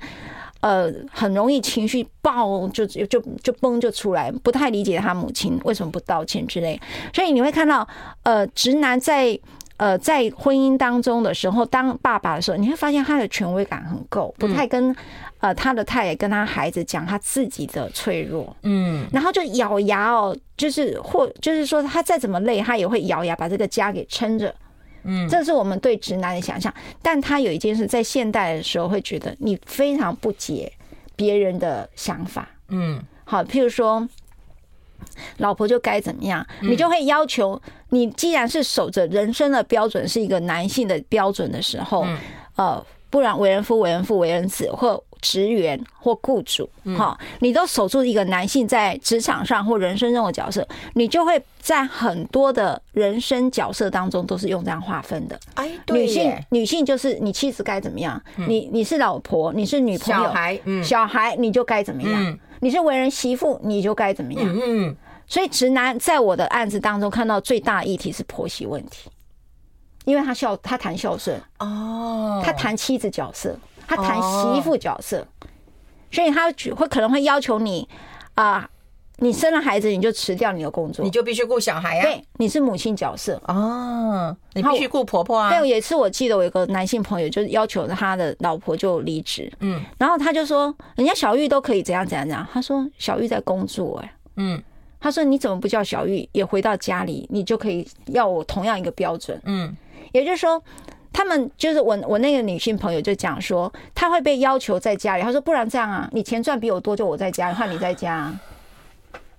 [SPEAKER 2] 呃很容易情绪爆就就就就崩就出来，不太理解他母亲为什么不道歉之类，所以你会看到呃直男在呃，在婚姻当中的时候，当爸爸的时候，你会发现他的权威感很够，不太跟呃他的太太跟他孩子讲他自己的脆弱，嗯，然后就咬牙哦，就是或就是说他再怎么累，他也会咬牙把这个家给撑着，嗯，这是我们对直男的想象。但他有一件事，在现代的时候会觉得你非常不解别人的想法，嗯，好，譬如说。老婆就该怎么样，你就会要求你。既然是守着人生的标准是一个男性的标准的时候，呃，不然为人夫、为人父、为人子，或职员或雇主，哈，你都守住一个男性在职场上或人生中的角色，你就会在很多的人生角色当中都是用这样划分的。哎，女性，女性就是你妻子该怎么样，你你是老婆，你是女朋友，小孩，小孩你就该怎么样。你是为人媳妇，你就该怎么样？嗯嗯。所以直男在我的案子当中看到最大的议题是婆媳问题，因为他孝，他谈孝顺哦，他谈妻子角色，他谈媳妇角色，所以他会可能会要求你啊。你生了孩子，你就辞掉你的工作，
[SPEAKER 1] 你就必须顾小孩啊。
[SPEAKER 2] 对，你是母亲角色。
[SPEAKER 1] 哦，你必须顾婆婆啊。
[SPEAKER 2] 对，有一次我记得我有个男性朋友，就是要求他的老婆就离职，嗯，然后他就说，人家小玉都可以怎样怎样怎样，他说小玉在工作，哎，嗯，他说你怎么不叫小玉也回到家里，你就可以要我同样一个标准，嗯，也就是说，他们就是我我那个女性朋友就讲说，她会被要求在家里，她说不然这样啊，你钱赚比我多，就我在家，换你在家。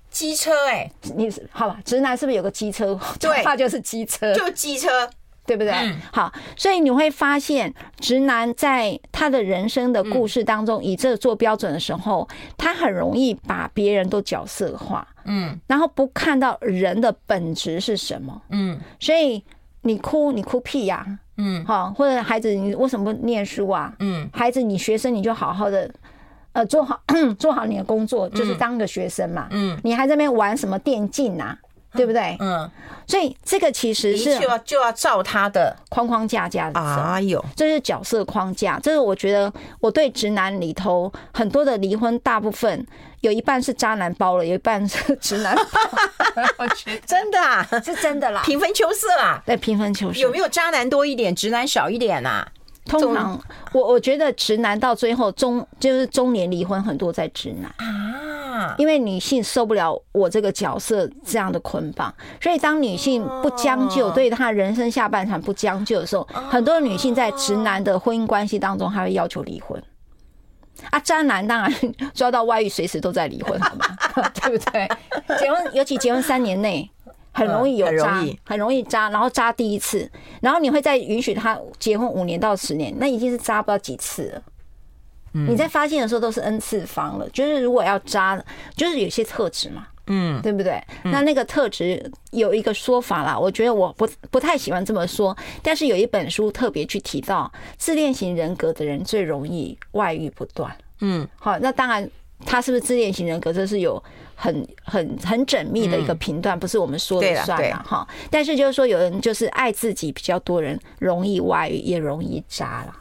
[SPEAKER 1] 机车哎、欸，
[SPEAKER 2] 你好吧？直男是不是有个机车？对，话就是机车，
[SPEAKER 1] 就机车，
[SPEAKER 2] 对不对？嗯、好，所以你会发现，直男在他的人生的故事当中，以这做标准的时候，他很容易把别人都角色化，嗯，然后不看到人的本质是什么，嗯，所以你哭，你哭屁呀、啊，嗯，好，或者孩子，你为什么不念书啊？嗯，孩子，你学生你就好好的。呃，做好 做好你的工作，就是当个学生嘛。嗯，你还在那边玩什么电竞呐？对不对？嗯，所以这个其实是
[SPEAKER 1] 就要就要照他的
[SPEAKER 2] 框框架架的。
[SPEAKER 1] 啊，有，
[SPEAKER 2] 这是角色框架。这是我觉得我对直男里头很多的离婚，大部分有一半是渣男包了，有一半是直男包。
[SPEAKER 1] 我去，真的啊，
[SPEAKER 2] 是真的啦，
[SPEAKER 1] 平分秋色啦。
[SPEAKER 2] 对，平分秋色。
[SPEAKER 1] 有没有渣男多一点，直男少一点呐？
[SPEAKER 2] 通常，我我觉得直男到最后中就是中年离婚很多在直男啊，因为女性受不了我这个角色这样的捆绑，所以当女性不将就，对她人生下半场不将就的时候，很多女性在直男的婚姻关系当中，她会要求离婚。啊，渣男当然 抓到外遇，随时都在离婚，好吗？对不对？结婚，尤其结婚三年内。很容易有渣，很容易渣，然后渣第一次，然后你会再允许他结婚五年到十年，那已经是渣不知道几次了。你在发现的时候都是 n 次方了。就是如果要扎，就是有些特质嘛，嗯，对不对？那那个特质有一个说法啦，我觉得我不不太喜欢这么说，但是有一本书特别去提到，自恋型人格的人最容易外遇不断。嗯，好，那当然他是不是自恋型人格，这是有。很很很缜密的一个评断，不是我们说了算了哈。但是就是说，有人就是爱自己比较多人，容易外遇，也容易渣了。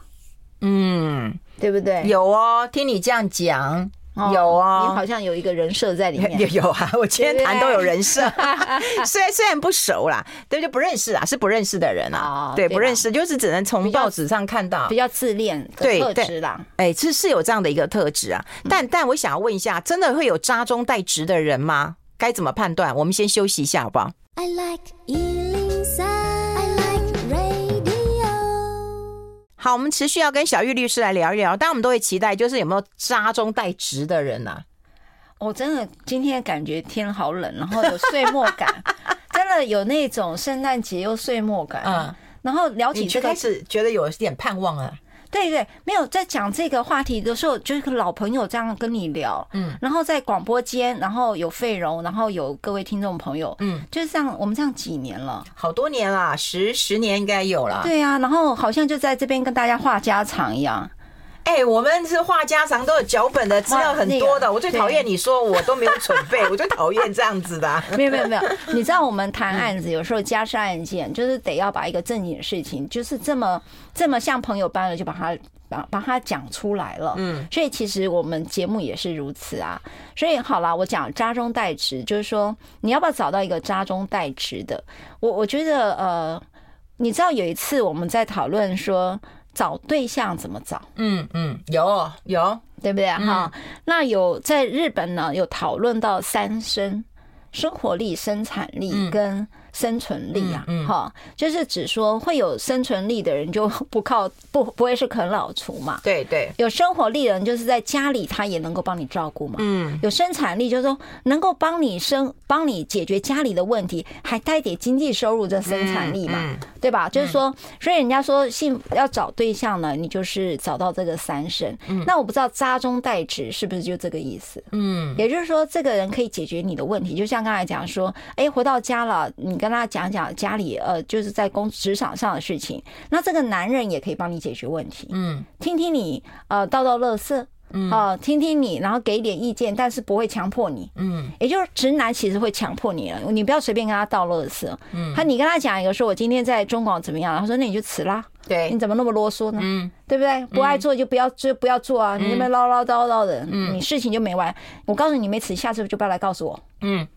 [SPEAKER 2] 嗯，对不对？
[SPEAKER 1] 有哦，听你这样讲。有哦，
[SPEAKER 2] 你好像有一个人设在里面。
[SPEAKER 1] 有 有啊，我今天谈都有人设，虽然虽然不熟啦，对，就不认识啊，是不认识的人啊，对，不认识，就是只能从报纸上看到，
[SPEAKER 2] 比较自恋的特质啦。
[SPEAKER 1] 哎，是是有这样的一个特质啊，但但我想要问一下，真的会有渣中带直的人吗？该怎么判断？我们先休息一下，好不好？I like 好，我们持续要跟小玉律师来聊一聊。但我们都会期待，就是有没有渣中带直的人呐、啊？
[SPEAKER 2] 我真的今天感觉天好冷，然后有岁末感，真的有那种圣诞节又岁末感。嗯，然后聊起这个，
[SPEAKER 1] 开始觉得有一点盼望了。
[SPEAKER 2] 对对，没有在讲这个话题的时候，就是老朋友这样跟你聊，嗯，然后在广播间，然后有费荣，然后有各位听众朋友，嗯，就是这样，我们这样几年了，
[SPEAKER 1] 好多年啦，十十年应该有了，
[SPEAKER 2] 对呀、啊，然后好像就在这边跟大家话家常一样。
[SPEAKER 1] 哎、欸，我们是话家常，都有脚本的，资料很多的。那个、我最讨厌你说我都没有准备，我最讨厌这样子的、啊。
[SPEAKER 2] 没有没有没有，你知道我们谈案子有时候家事案件，就是得要把一个正经的事情，就是这么这么像朋友般的就把它把把它讲出来了。嗯，所以其实我们节目也是如此啊。所以好了，我讲渣中带直，就是说你要不要找到一个渣中带直的？我我觉得呃。你知道有一次我们在讨论说找对象怎么找？
[SPEAKER 1] 嗯嗯，有有，
[SPEAKER 2] 对不对？哈，那有在日本呢，有讨论到三生：生活力、生产力跟。生存力啊，哈、嗯，就是指说会有生存力的人 就不靠不不会是啃老族嘛，
[SPEAKER 1] 对对，
[SPEAKER 2] 有生活力的人就是在家里他也能够帮你照顾嘛，
[SPEAKER 1] 嗯，
[SPEAKER 2] 有生产力就是说能够帮你生帮你解决家里的问题，还带点经济收入的生产力嘛，对吧？就是说，所以人家说幸要找对象呢，你就是找到这个三生。那我不知道渣中带直是不是就这个意思？嗯，也就是说这个人可以解决你的问题，就像刚才讲说，哎，回到家了，你。跟他讲讲家里呃，就是在工职场上的事情。那这个男人也可以帮你解决问题，嗯，听听你呃道道乐色，嗯。啊，听听你，然后给一点意见，但是不会强迫你，嗯，也就是直男其实会强迫你了，你不要随便跟他道乐色，嗯，他你跟他讲一个说，我今天在中广怎么样，他说那你就辞啦，
[SPEAKER 1] 对，
[SPEAKER 2] 你怎么那么啰嗦呢？嗯，对不对？不爱做就不要就不要做啊，你那边唠唠叨叨的，嗯，你事情就没完。我告诉你没辞，下次就不要来告诉我，嗯。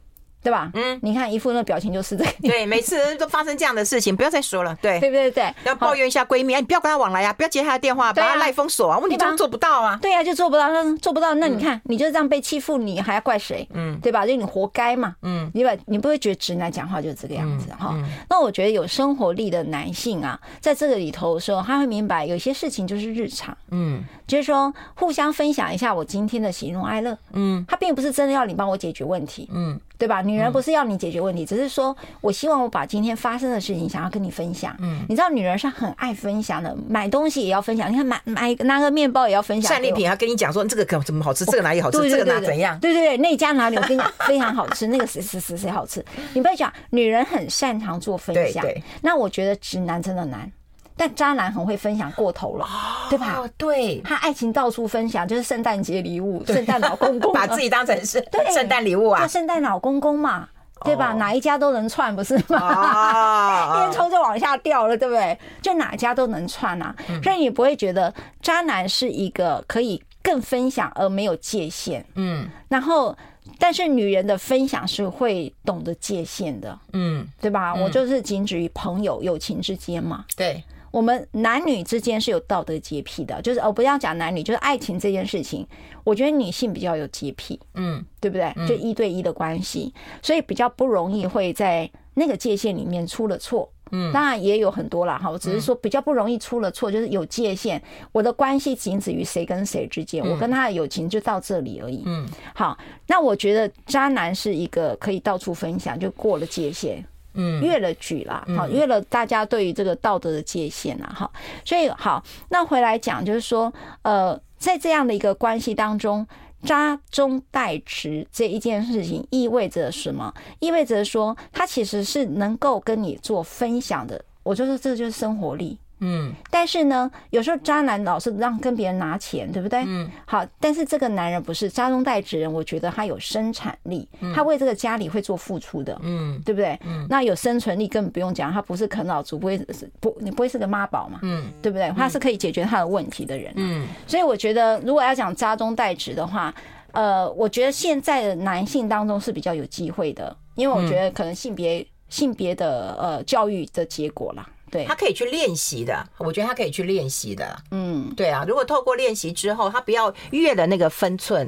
[SPEAKER 2] 对吧？嗯，你看一副那表情就是这个。
[SPEAKER 1] 对，每次都发生这样的事情，不要再说了。对，
[SPEAKER 2] 对对对，
[SPEAKER 1] 要抱怨一下闺蜜，哎，你不要跟她往来呀，不要接她的电话，把她赖封锁啊。问题就做不到啊。
[SPEAKER 2] 对呀，就做不到，那做不到，那你看，你就这样被欺负，你还要怪谁？嗯，对吧？就你活该嘛。嗯，你把你不会觉得直男讲话就是这个样子哈？那我觉得有生活力的男性啊，在这个里头的时候，他会明白有些事情就是日常。嗯，就是说互相分享一下我今天的喜怒哀乐。嗯，他并不是真的要你帮我解决问题。嗯。对吧？女人不是要你解决问题，只是说我希望我把今天发生的事情想要跟你分享。嗯，你知道女人是很爱分享的，买东西也要分享。你看买买拿个面包也要分享。
[SPEAKER 1] 战利品要跟你讲说这个可怎么好吃，这个哪里好吃，这个哪怎样？
[SPEAKER 2] 对对对，那家哪里我跟你讲非常好吃，那个谁谁谁谁好吃。你不要讲，女人很擅长做分享。对，那我觉得直男真的难。但渣男很会分享过头了，对吧？对，他爱情到处分享，就是圣诞节礼物，圣诞老公公，
[SPEAKER 1] 把自己当成是圣诞礼物啊，
[SPEAKER 2] 圣诞老公公嘛，对吧？哪一家都能串，不是吗？烟抽就往下掉了，对不对？就哪家都能串啊，所以你不会觉得渣男是一个可以更分享而没有界限，嗯。然后，但是女人的分享是会懂得界限的，嗯，对吧？我就是仅止于朋友、友情之间嘛，
[SPEAKER 1] 对。
[SPEAKER 2] 我们男女之间是有道德洁癖的，就是哦，不要讲男女，就是爱情这件事情，我觉得女性比较有洁癖，嗯，对不对？就一对一的关系，所以比较不容易会在那个界限里面出了错，嗯，当然也有很多啦，哈，我只是说比较不容易出了错，就是有界限，我的关系仅止于谁跟谁之间，我跟他的友情就到这里而已，嗯，好，那我觉得渣男是一个可以到处分享，就过了界限。嗯，越了矩啦，好，越了大家对于这个道德的界限啦，哈，所以好，那回来讲就是说，呃，在这样的一个关系当中，扎中带直这一件事情意味着什么？意味着说，他其实是能够跟你做分享的。我就说，这就是生活力。嗯，但是呢，有时候渣男老是让跟别人拿钱，对不对？嗯，好，但是这个男人不是渣中带直人，我觉得他有生产力，他为这个家里会做付出的，嗯，对不对？嗯，那有生存力更不用讲，他不是啃老族，不会是不，你不会是个妈宝嘛，嗯，对不对？他是可以解决他的问题的人，嗯，所以我觉得如果要讲渣中带直的话，呃，我觉得现在的男性当中是比较有机会的，因为我觉得可能性别性别的呃教育的结果啦。对，
[SPEAKER 1] 他可以去练习的，我觉得他可以去练习的。嗯，对啊，如果透过练习之后，他不要越了那个分寸，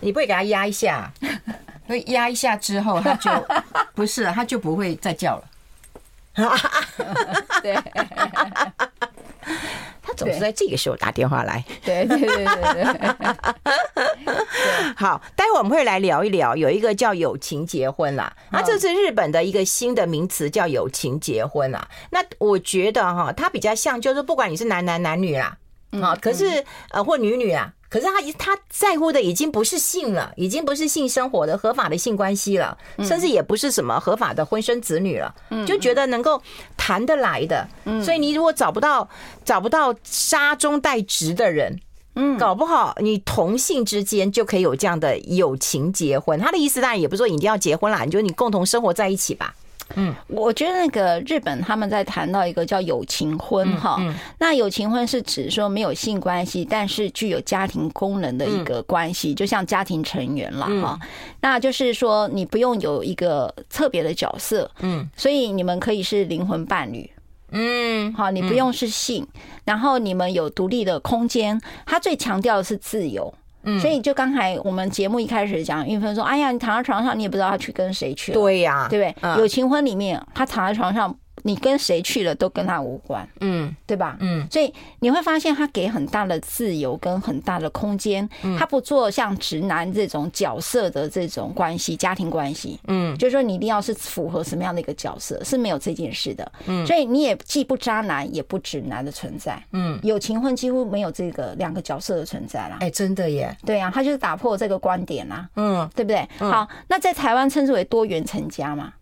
[SPEAKER 1] 你不会给他压一下，会压一下之后，他就 不是，他就不会再叫了。对。他总是在这个时候打电话来。
[SPEAKER 2] 对对对对对。
[SPEAKER 1] 好，待会儿我们会来聊一聊，有一个叫友情结婚啦。啊，这是日本的一个新的名词，叫友情结婚啦。那我觉得哈，它比较像，就是不管你是男男男女啦，啊，可是呃或女女啊。可是他他在乎的已经不是性了，已经不是性生活的合法的性关系了，甚至也不是什么合法的婚生子女了，就觉得能够谈得来的。所以你如果找不到找不到沙中带直的人，嗯，搞不好你同性之间就可以有这样的友情结婚。他的意思当然也不是说一定要结婚啦，你就你共同生活在一起吧。
[SPEAKER 2] 嗯，我觉得那个日本他们在谈到一个叫友情婚哈，那友情婚是指说没有性关系，但是具有家庭功能的一个关系，就像家庭成员了哈。那就是说你不用有一个特别的角色，嗯，所以你们可以是灵魂伴侣，嗯，好，你不用是性，然后你们有独立的空间。他最强调的是自由。嗯，所以就刚才我们节目一开始讲，玉芬说：“哎呀，你躺在床上，你也不知道他去跟谁去了。”
[SPEAKER 1] 对呀，
[SPEAKER 2] 对不对？有情婚里面，他躺在床上。你跟谁去了都跟他无关，嗯，对吧？嗯，所以你会发现他给很大的自由跟很大的空间，他不做像直男这种角色的这种关系，家庭关系，嗯，就是说你一定要是符合什么样的一个角色，是没有这件事的，嗯，所以你也既不渣男也不直男的存在，嗯，有情婚几乎没有这个两个角色的存在啦，
[SPEAKER 1] 哎，真的耶，
[SPEAKER 2] 对呀，他就是打破这个观点啦，嗯，对不对？好，那在台湾称之为多元成家嘛。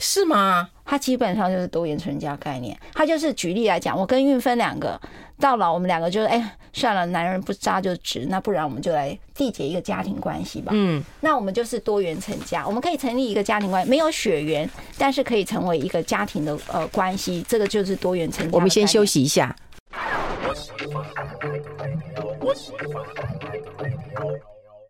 [SPEAKER 1] 是吗？
[SPEAKER 2] 他基本上就是多元成家概念。他就是举例来讲，我跟运芬两个到老，我们两个就是哎，算了，男人不渣就直，那不然我们就来缔结一个家庭关系吧。嗯，那我们就是多元成家，我们可以成立一个家庭关系，没有血缘，但是可以成为一个家庭的呃关系，这个就是多元成家。
[SPEAKER 1] 我们先休息一下。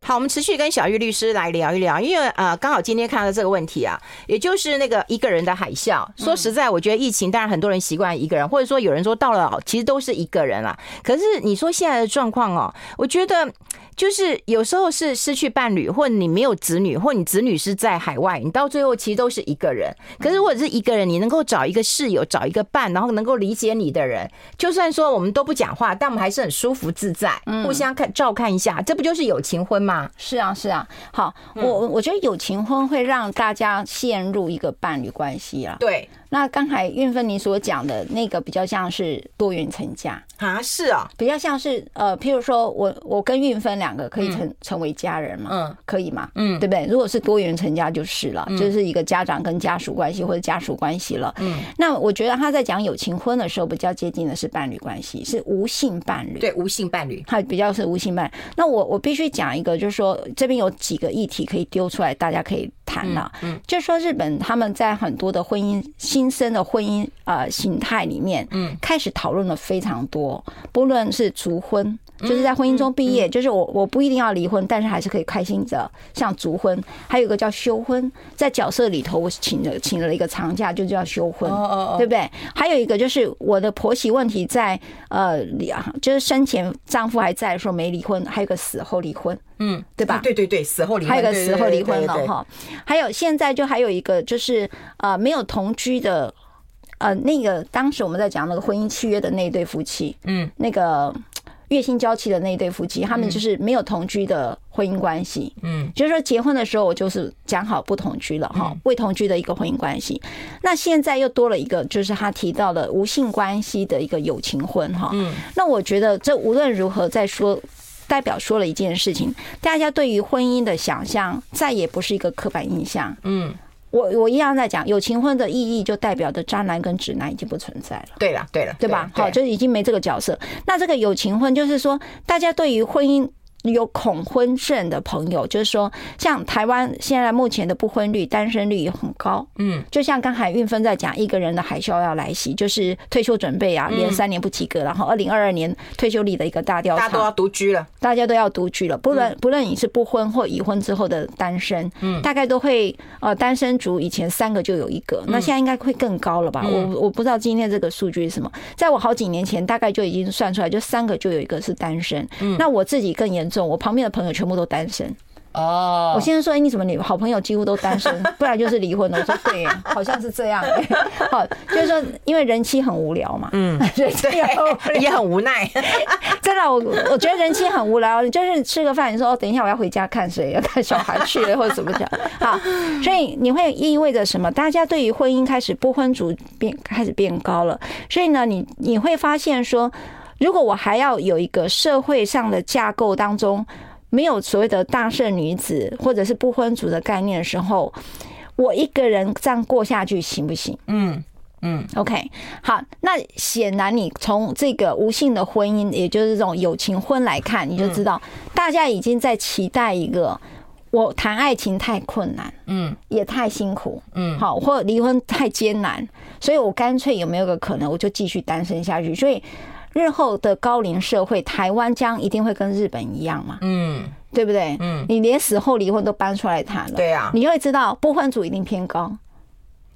[SPEAKER 1] 好，我们持续跟小玉律师来聊一聊，因为呃，刚好今天看到这个问题啊，也就是那个一个人的海啸。说实在，我觉得疫情当然很多人习惯一个人，或者说有人说到了，其实都是一个人啦。可是你说现在的状况哦，我觉得。就是有时候是失去伴侣，或你没有子女，或你子女是在海外，你到最后其实都是一个人。可是如果是一个人，你能够找一个室友，找一个伴，然后能够理解你的人，就算说我们都不讲话，但我们还是很舒服自在，互相看照看一下，这不就是友情婚吗？
[SPEAKER 2] 是啊，是啊。好，我我觉得友情婚会让大家陷入一个伴侣关系啊。
[SPEAKER 1] 对。
[SPEAKER 2] 那刚才运芬你所讲的那个比较像是多元成家。
[SPEAKER 1] 啊，是啊，
[SPEAKER 2] 比较像是呃，譬如说我我跟运芬两个可以成成为家人嘛，嗯，可以吗？嗯，对不对？如果是多元成家就是了，就是一个家长跟家属关系或者家属关系了。嗯，那我觉得他在讲友情婚的时候，比较接近的是伴侣关系，是无性伴侣，
[SPEAKER 1] 对，无性伴侣，
[SPEAKER 2] 他比较是无性伴侣。那我我必须讲一个，就是说这边有几个议题可以丢出来，大家可以谈了。嗯，就是说日本他们在很多的婚姻新新生的婚姻呃形态里面，嗯，开始讨论了非常多，不论是族婚，就是在婚姻中毕业，就是我我不一定要离婚，但是还是可以开心的像族婚，还有一个叫休婚，在角色里头我请了请了一个长假，就叫休婚，对不对？还有一个就是我的婆媳问题在呃，就是生前丈夫还在的时候没离婚，还有个死后离婚，嗯，对吧？
[SPEAKER 1] 对对对，死后离婚，
[SPEAKER 2] 还有个死后离婚了哈。还有现在就还有一个就是呃没有同居的。呃，那个当时我们在讲那个婚姻契约的那一对夫妻，嗯，那个月薪娇妻的那一对夫妻，他们就是没有同居的婚姻关系，嗯，就是说结婚的时候我就是讲好不同居了哈，未同居的一个婚姻关系。那现在又多了一个，就是他提到的无性关系的一个友情婚哈，嗯，那我觉得这无论如何在说，代表说了一件事情，大家对于婚姻的想象再也不是一个刻板印象，嗯。我我一样在讲有情婚的意义，就代表着渣男跟直男已经不存在了。
[SPEAKER 1] 对了，对了，
[SPEAKER 2] 对吧？好，就是已经没这个角色。那这个有情婚，就是说大家对于婚姻。有恐婚症的朋友，就是说，像台湾现在目前的不婚率、单身率也很高。嗯，就像刚才运芬在讲，一个人的海啸要来袭，就是退休准备啊，连三年不及格，然后二零二二年退休率的一个大调查，
[SPEAKER 1] 大家都要独居了，
[SPEAKER 2] 大家都要独居了。不论不论你是不婚或已婚之后的单身，嗯，大概都会呃，单身族以前三个就有一个，那现在应该会更高了吧？我我不知道今天这个数据是什么，在我好几年前大概就已经算出来，就三个就有一个是单身。嗯，那我自己更严重。我旁边的朋友全部都单身哦。我先生说，哎，你怎么你好朋友几乎都单身，不然就是离婚了。我说对，好像是这样。好，就是说，因为人妻很无聊嘛，嗯，对，
[SPEAKER 1] 也很无奈。
[SPEAKER 2] 真的，我我觉得人妻很无聊。你就是吃个饭，你说哦，等一下我要回家看谁，要带小孩去了或者怎么讲。好，所以你会意味着什么？大家对于婚姻开始不婚族变开始变高了。所以呢，你你会发现说。如果我还要有一个社会上的架构当中没有所谓的大圣女子或者是不婚族的概念的时候，我一个人这样过下去行不行？嗯嗯，OK，好，那显然你从这个无性的婚姻，也就是这种友情婚来看，你就知道大家已经在期待一个我谈爱情太困难，嗯，也太辛苦，嗯，好，或者离婚太艰难，所以我干脆有没有个可能，我就继续单身下去，所以。日后的高龄社会，台湾将一定会跟日本一样嘛？嗯，对不对？嗯，你连死后离婚都搬出来谈了，
[SPEAKER 1] 对啊，
[SPEAKER 2] 你会知道不婚族一定偏高。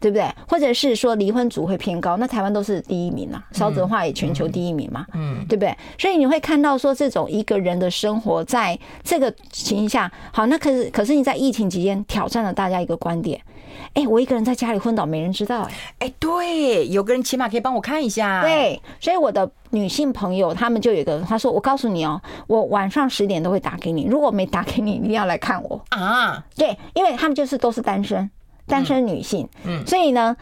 [SPEAKER 2] 对不对？或者是说离婚族会偏高，那台湾都是第一名啊，少子化也全球第一名嘛，嗯，对不对？所以你会看到说，这种一个人的生活，在这个情形下，好，那可是可是你在疫情期间挑战了大家一个观点，哎，我一个人在家里昏倒，没人知道，哎，
[SPEAKER 1] 哎，对，有个人起码可以帮我看一下，
[SPEAKER 2] 对，所以我的女性朋友他们就有一个，他说，我告诉你哦，我晚上十点都会打给你，如果没打给你，一定要来看我啊，对，因为他们就是都是单身。单身女性，嗯，所以呢，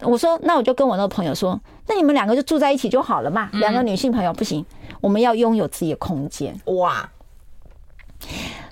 [SPEAKER 2] 我说，那我就跟我那个朋友说，那你们两个就住在一起就好了嘛。两个女性朋友不行，我们要拥有自己的空间。哇！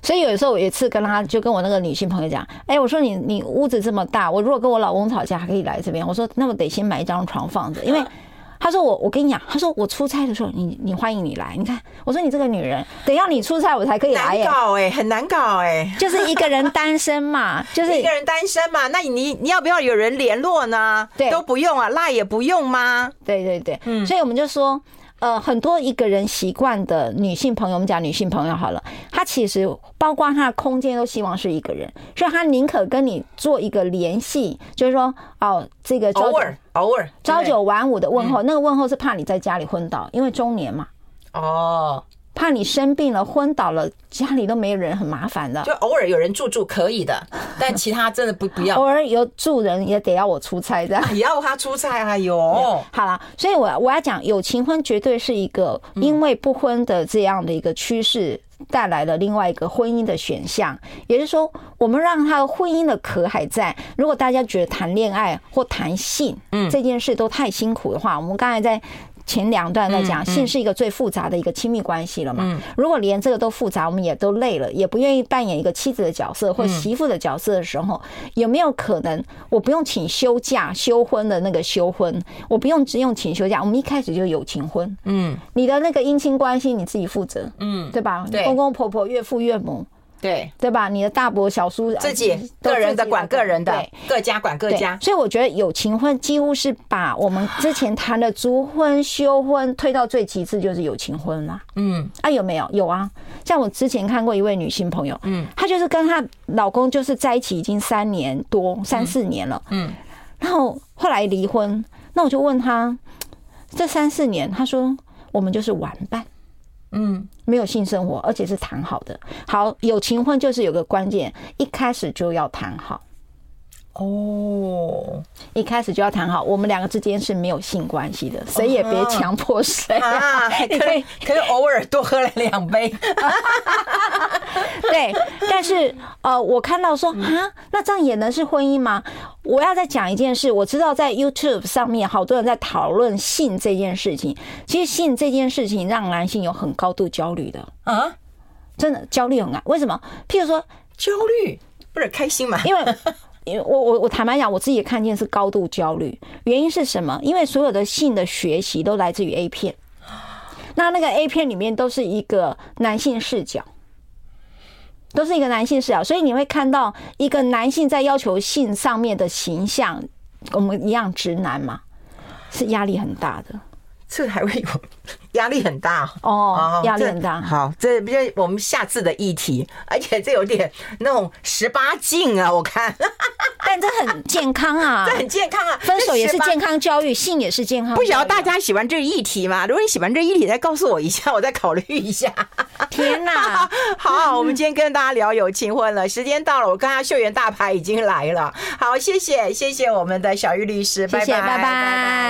[SPEAKER 2] 所以有时候我有一次跟他，就跟我那个女性朋友讲，哎，我说你你屋子这么大，我如果跟我老公吵架还可以来这边。我说，那我得先买一张床放着，因为。他说我，我跟你讲，他说我出差的时候，你你欢迎你来。你看，我说你这个女人，等要你出差我才可以来。
[SPEAKER 1] 难搞哎，很难搞哎，
[SPEAKER 2] 就是一个人单身嘛，就是
[SPEAKER 1] 一个人单身嘛。那你你要不要有人联络呢？对，都不用啊，赖也不用吗？
[SPEAKER 2] 对对对，嗯，所以我们就说。呃，很多一个人习惯的女性朋友，我们讲女性朋友好了，她其实包括她的空间都希望是一个人，所以她宁可跟你做一个联系，就是说，哦，这个
[SPEAKER 1] 偶尔偶尔
[SPEAKER 2] 朝九晚五的问候，那个问候是怕你在家里昏倒，因为中年嘛。哦。怕你生病了、昏倒了，家里都没有人，很麻烦的。
[SPEAKER 1] 就偶尔有人住住可以的，但其他真的不不要。
[SPEAKER 2] 偶尔有住人也得要我出差的，
[SPEAKER 1] 也要他出差啊！有，
[SPEAKER 2] 好了，所以我我要讲，有情婚绝对是一个因为不婚的这样的一个趋势带来了另外一个婚姻的选项，也就是说，我们让他婚姻的壳还在。如果大家觉得谈恋爱或谈性，嗯，这件事都太辛苦的话，我们刚才在。前两段在讲，性是一个最复杂的一个亲密关系了嘛？如果连这个都复杂，我们也都累了，也不愿意扮演一个妻子的角色或媳妇的角色的时候，有没有可能我不用请休假休婚的那个休婚，我不用只用请休假，我们一开始就有情婚。嗯，你的那个姻亲关系你自己负责，嗯，对吧？公公婆婆、岳父岳母。
[SPEAKER 1] 对
[SPEAKER 2] 对吧？你的大伯、小叔，
[SPEAKER 1] 自己个人的管个人的，各家管各家。
[SPEAKER 2] 所以我觉得有情婚几乎是把我们之前谈的族婚、休婚推到最极致，就是有情婚了。嗯，啊，有没有？有啊。像我之前看过一位女性朋友，嗯，她就是跟她老公就是在一起已经三年多、三四年了，嗯，然后后来离婚。那我就问她，这三四年，她说我们就是玩伴。嗯，没有性生活，而且是谈好的。好，有情婚就是有个关键，一开始就要谈好。哦，一开始就要谈好，我们两个之间是没有性关系的，谁也别强迫
[SPEAKER 1] 谁 可以可以偶尔多喝了两杯。
[SPEAKER 2] 对，但是呃，我看到说啊，那这样也能是婚姻吗？我要再讲一件事，我知道在 YouTube 上面好多人在讨论性这件事情。其实性这件事情让男性有很高度焦虑的啊，真的焦虑很啊。为什么？譬如说
[SPEAKER 1] 焦虑不是开心嘛？
[SPEAKER 2] 因为。因为我我我坦白讲，我自己看见是高度焦虑。原因是什么？因为所有的性的学习都来自于 A 片，那那个 A 片里面都是一个男性视角，都是一个男性视角，所以你会看到一个男性在要求性上面的形象，我们一样直男嘛，是压力很大的。
[SPEAKER 1] 这还会有 压力很大
[SPEAKER 2] 哦，压力很大。
[SPEAKER 1] 好，这比较我们下次的议题，而且这有点那种十八禁啊，我看。
[SPEAKER 2] 但这很健康啊，
[SPEAKER 1] 这很健康啊。
[SPEAKER 2] 分手也是健康教育，性也是健康。
[SPEAKER 1] 不晓得大家喜欢这个议题吗？如果你喜欢这个议题，再告诉我一下，我再考虑一下。
[SPEAKER 2] 天哪！
[SPEAKER 1] 好，我们今天跟大家聊有情婚了，时间到了，我刚刚秀媛大牌已经来了。好，谢谢谢谢我们的小玉律师，拜拜拜拜。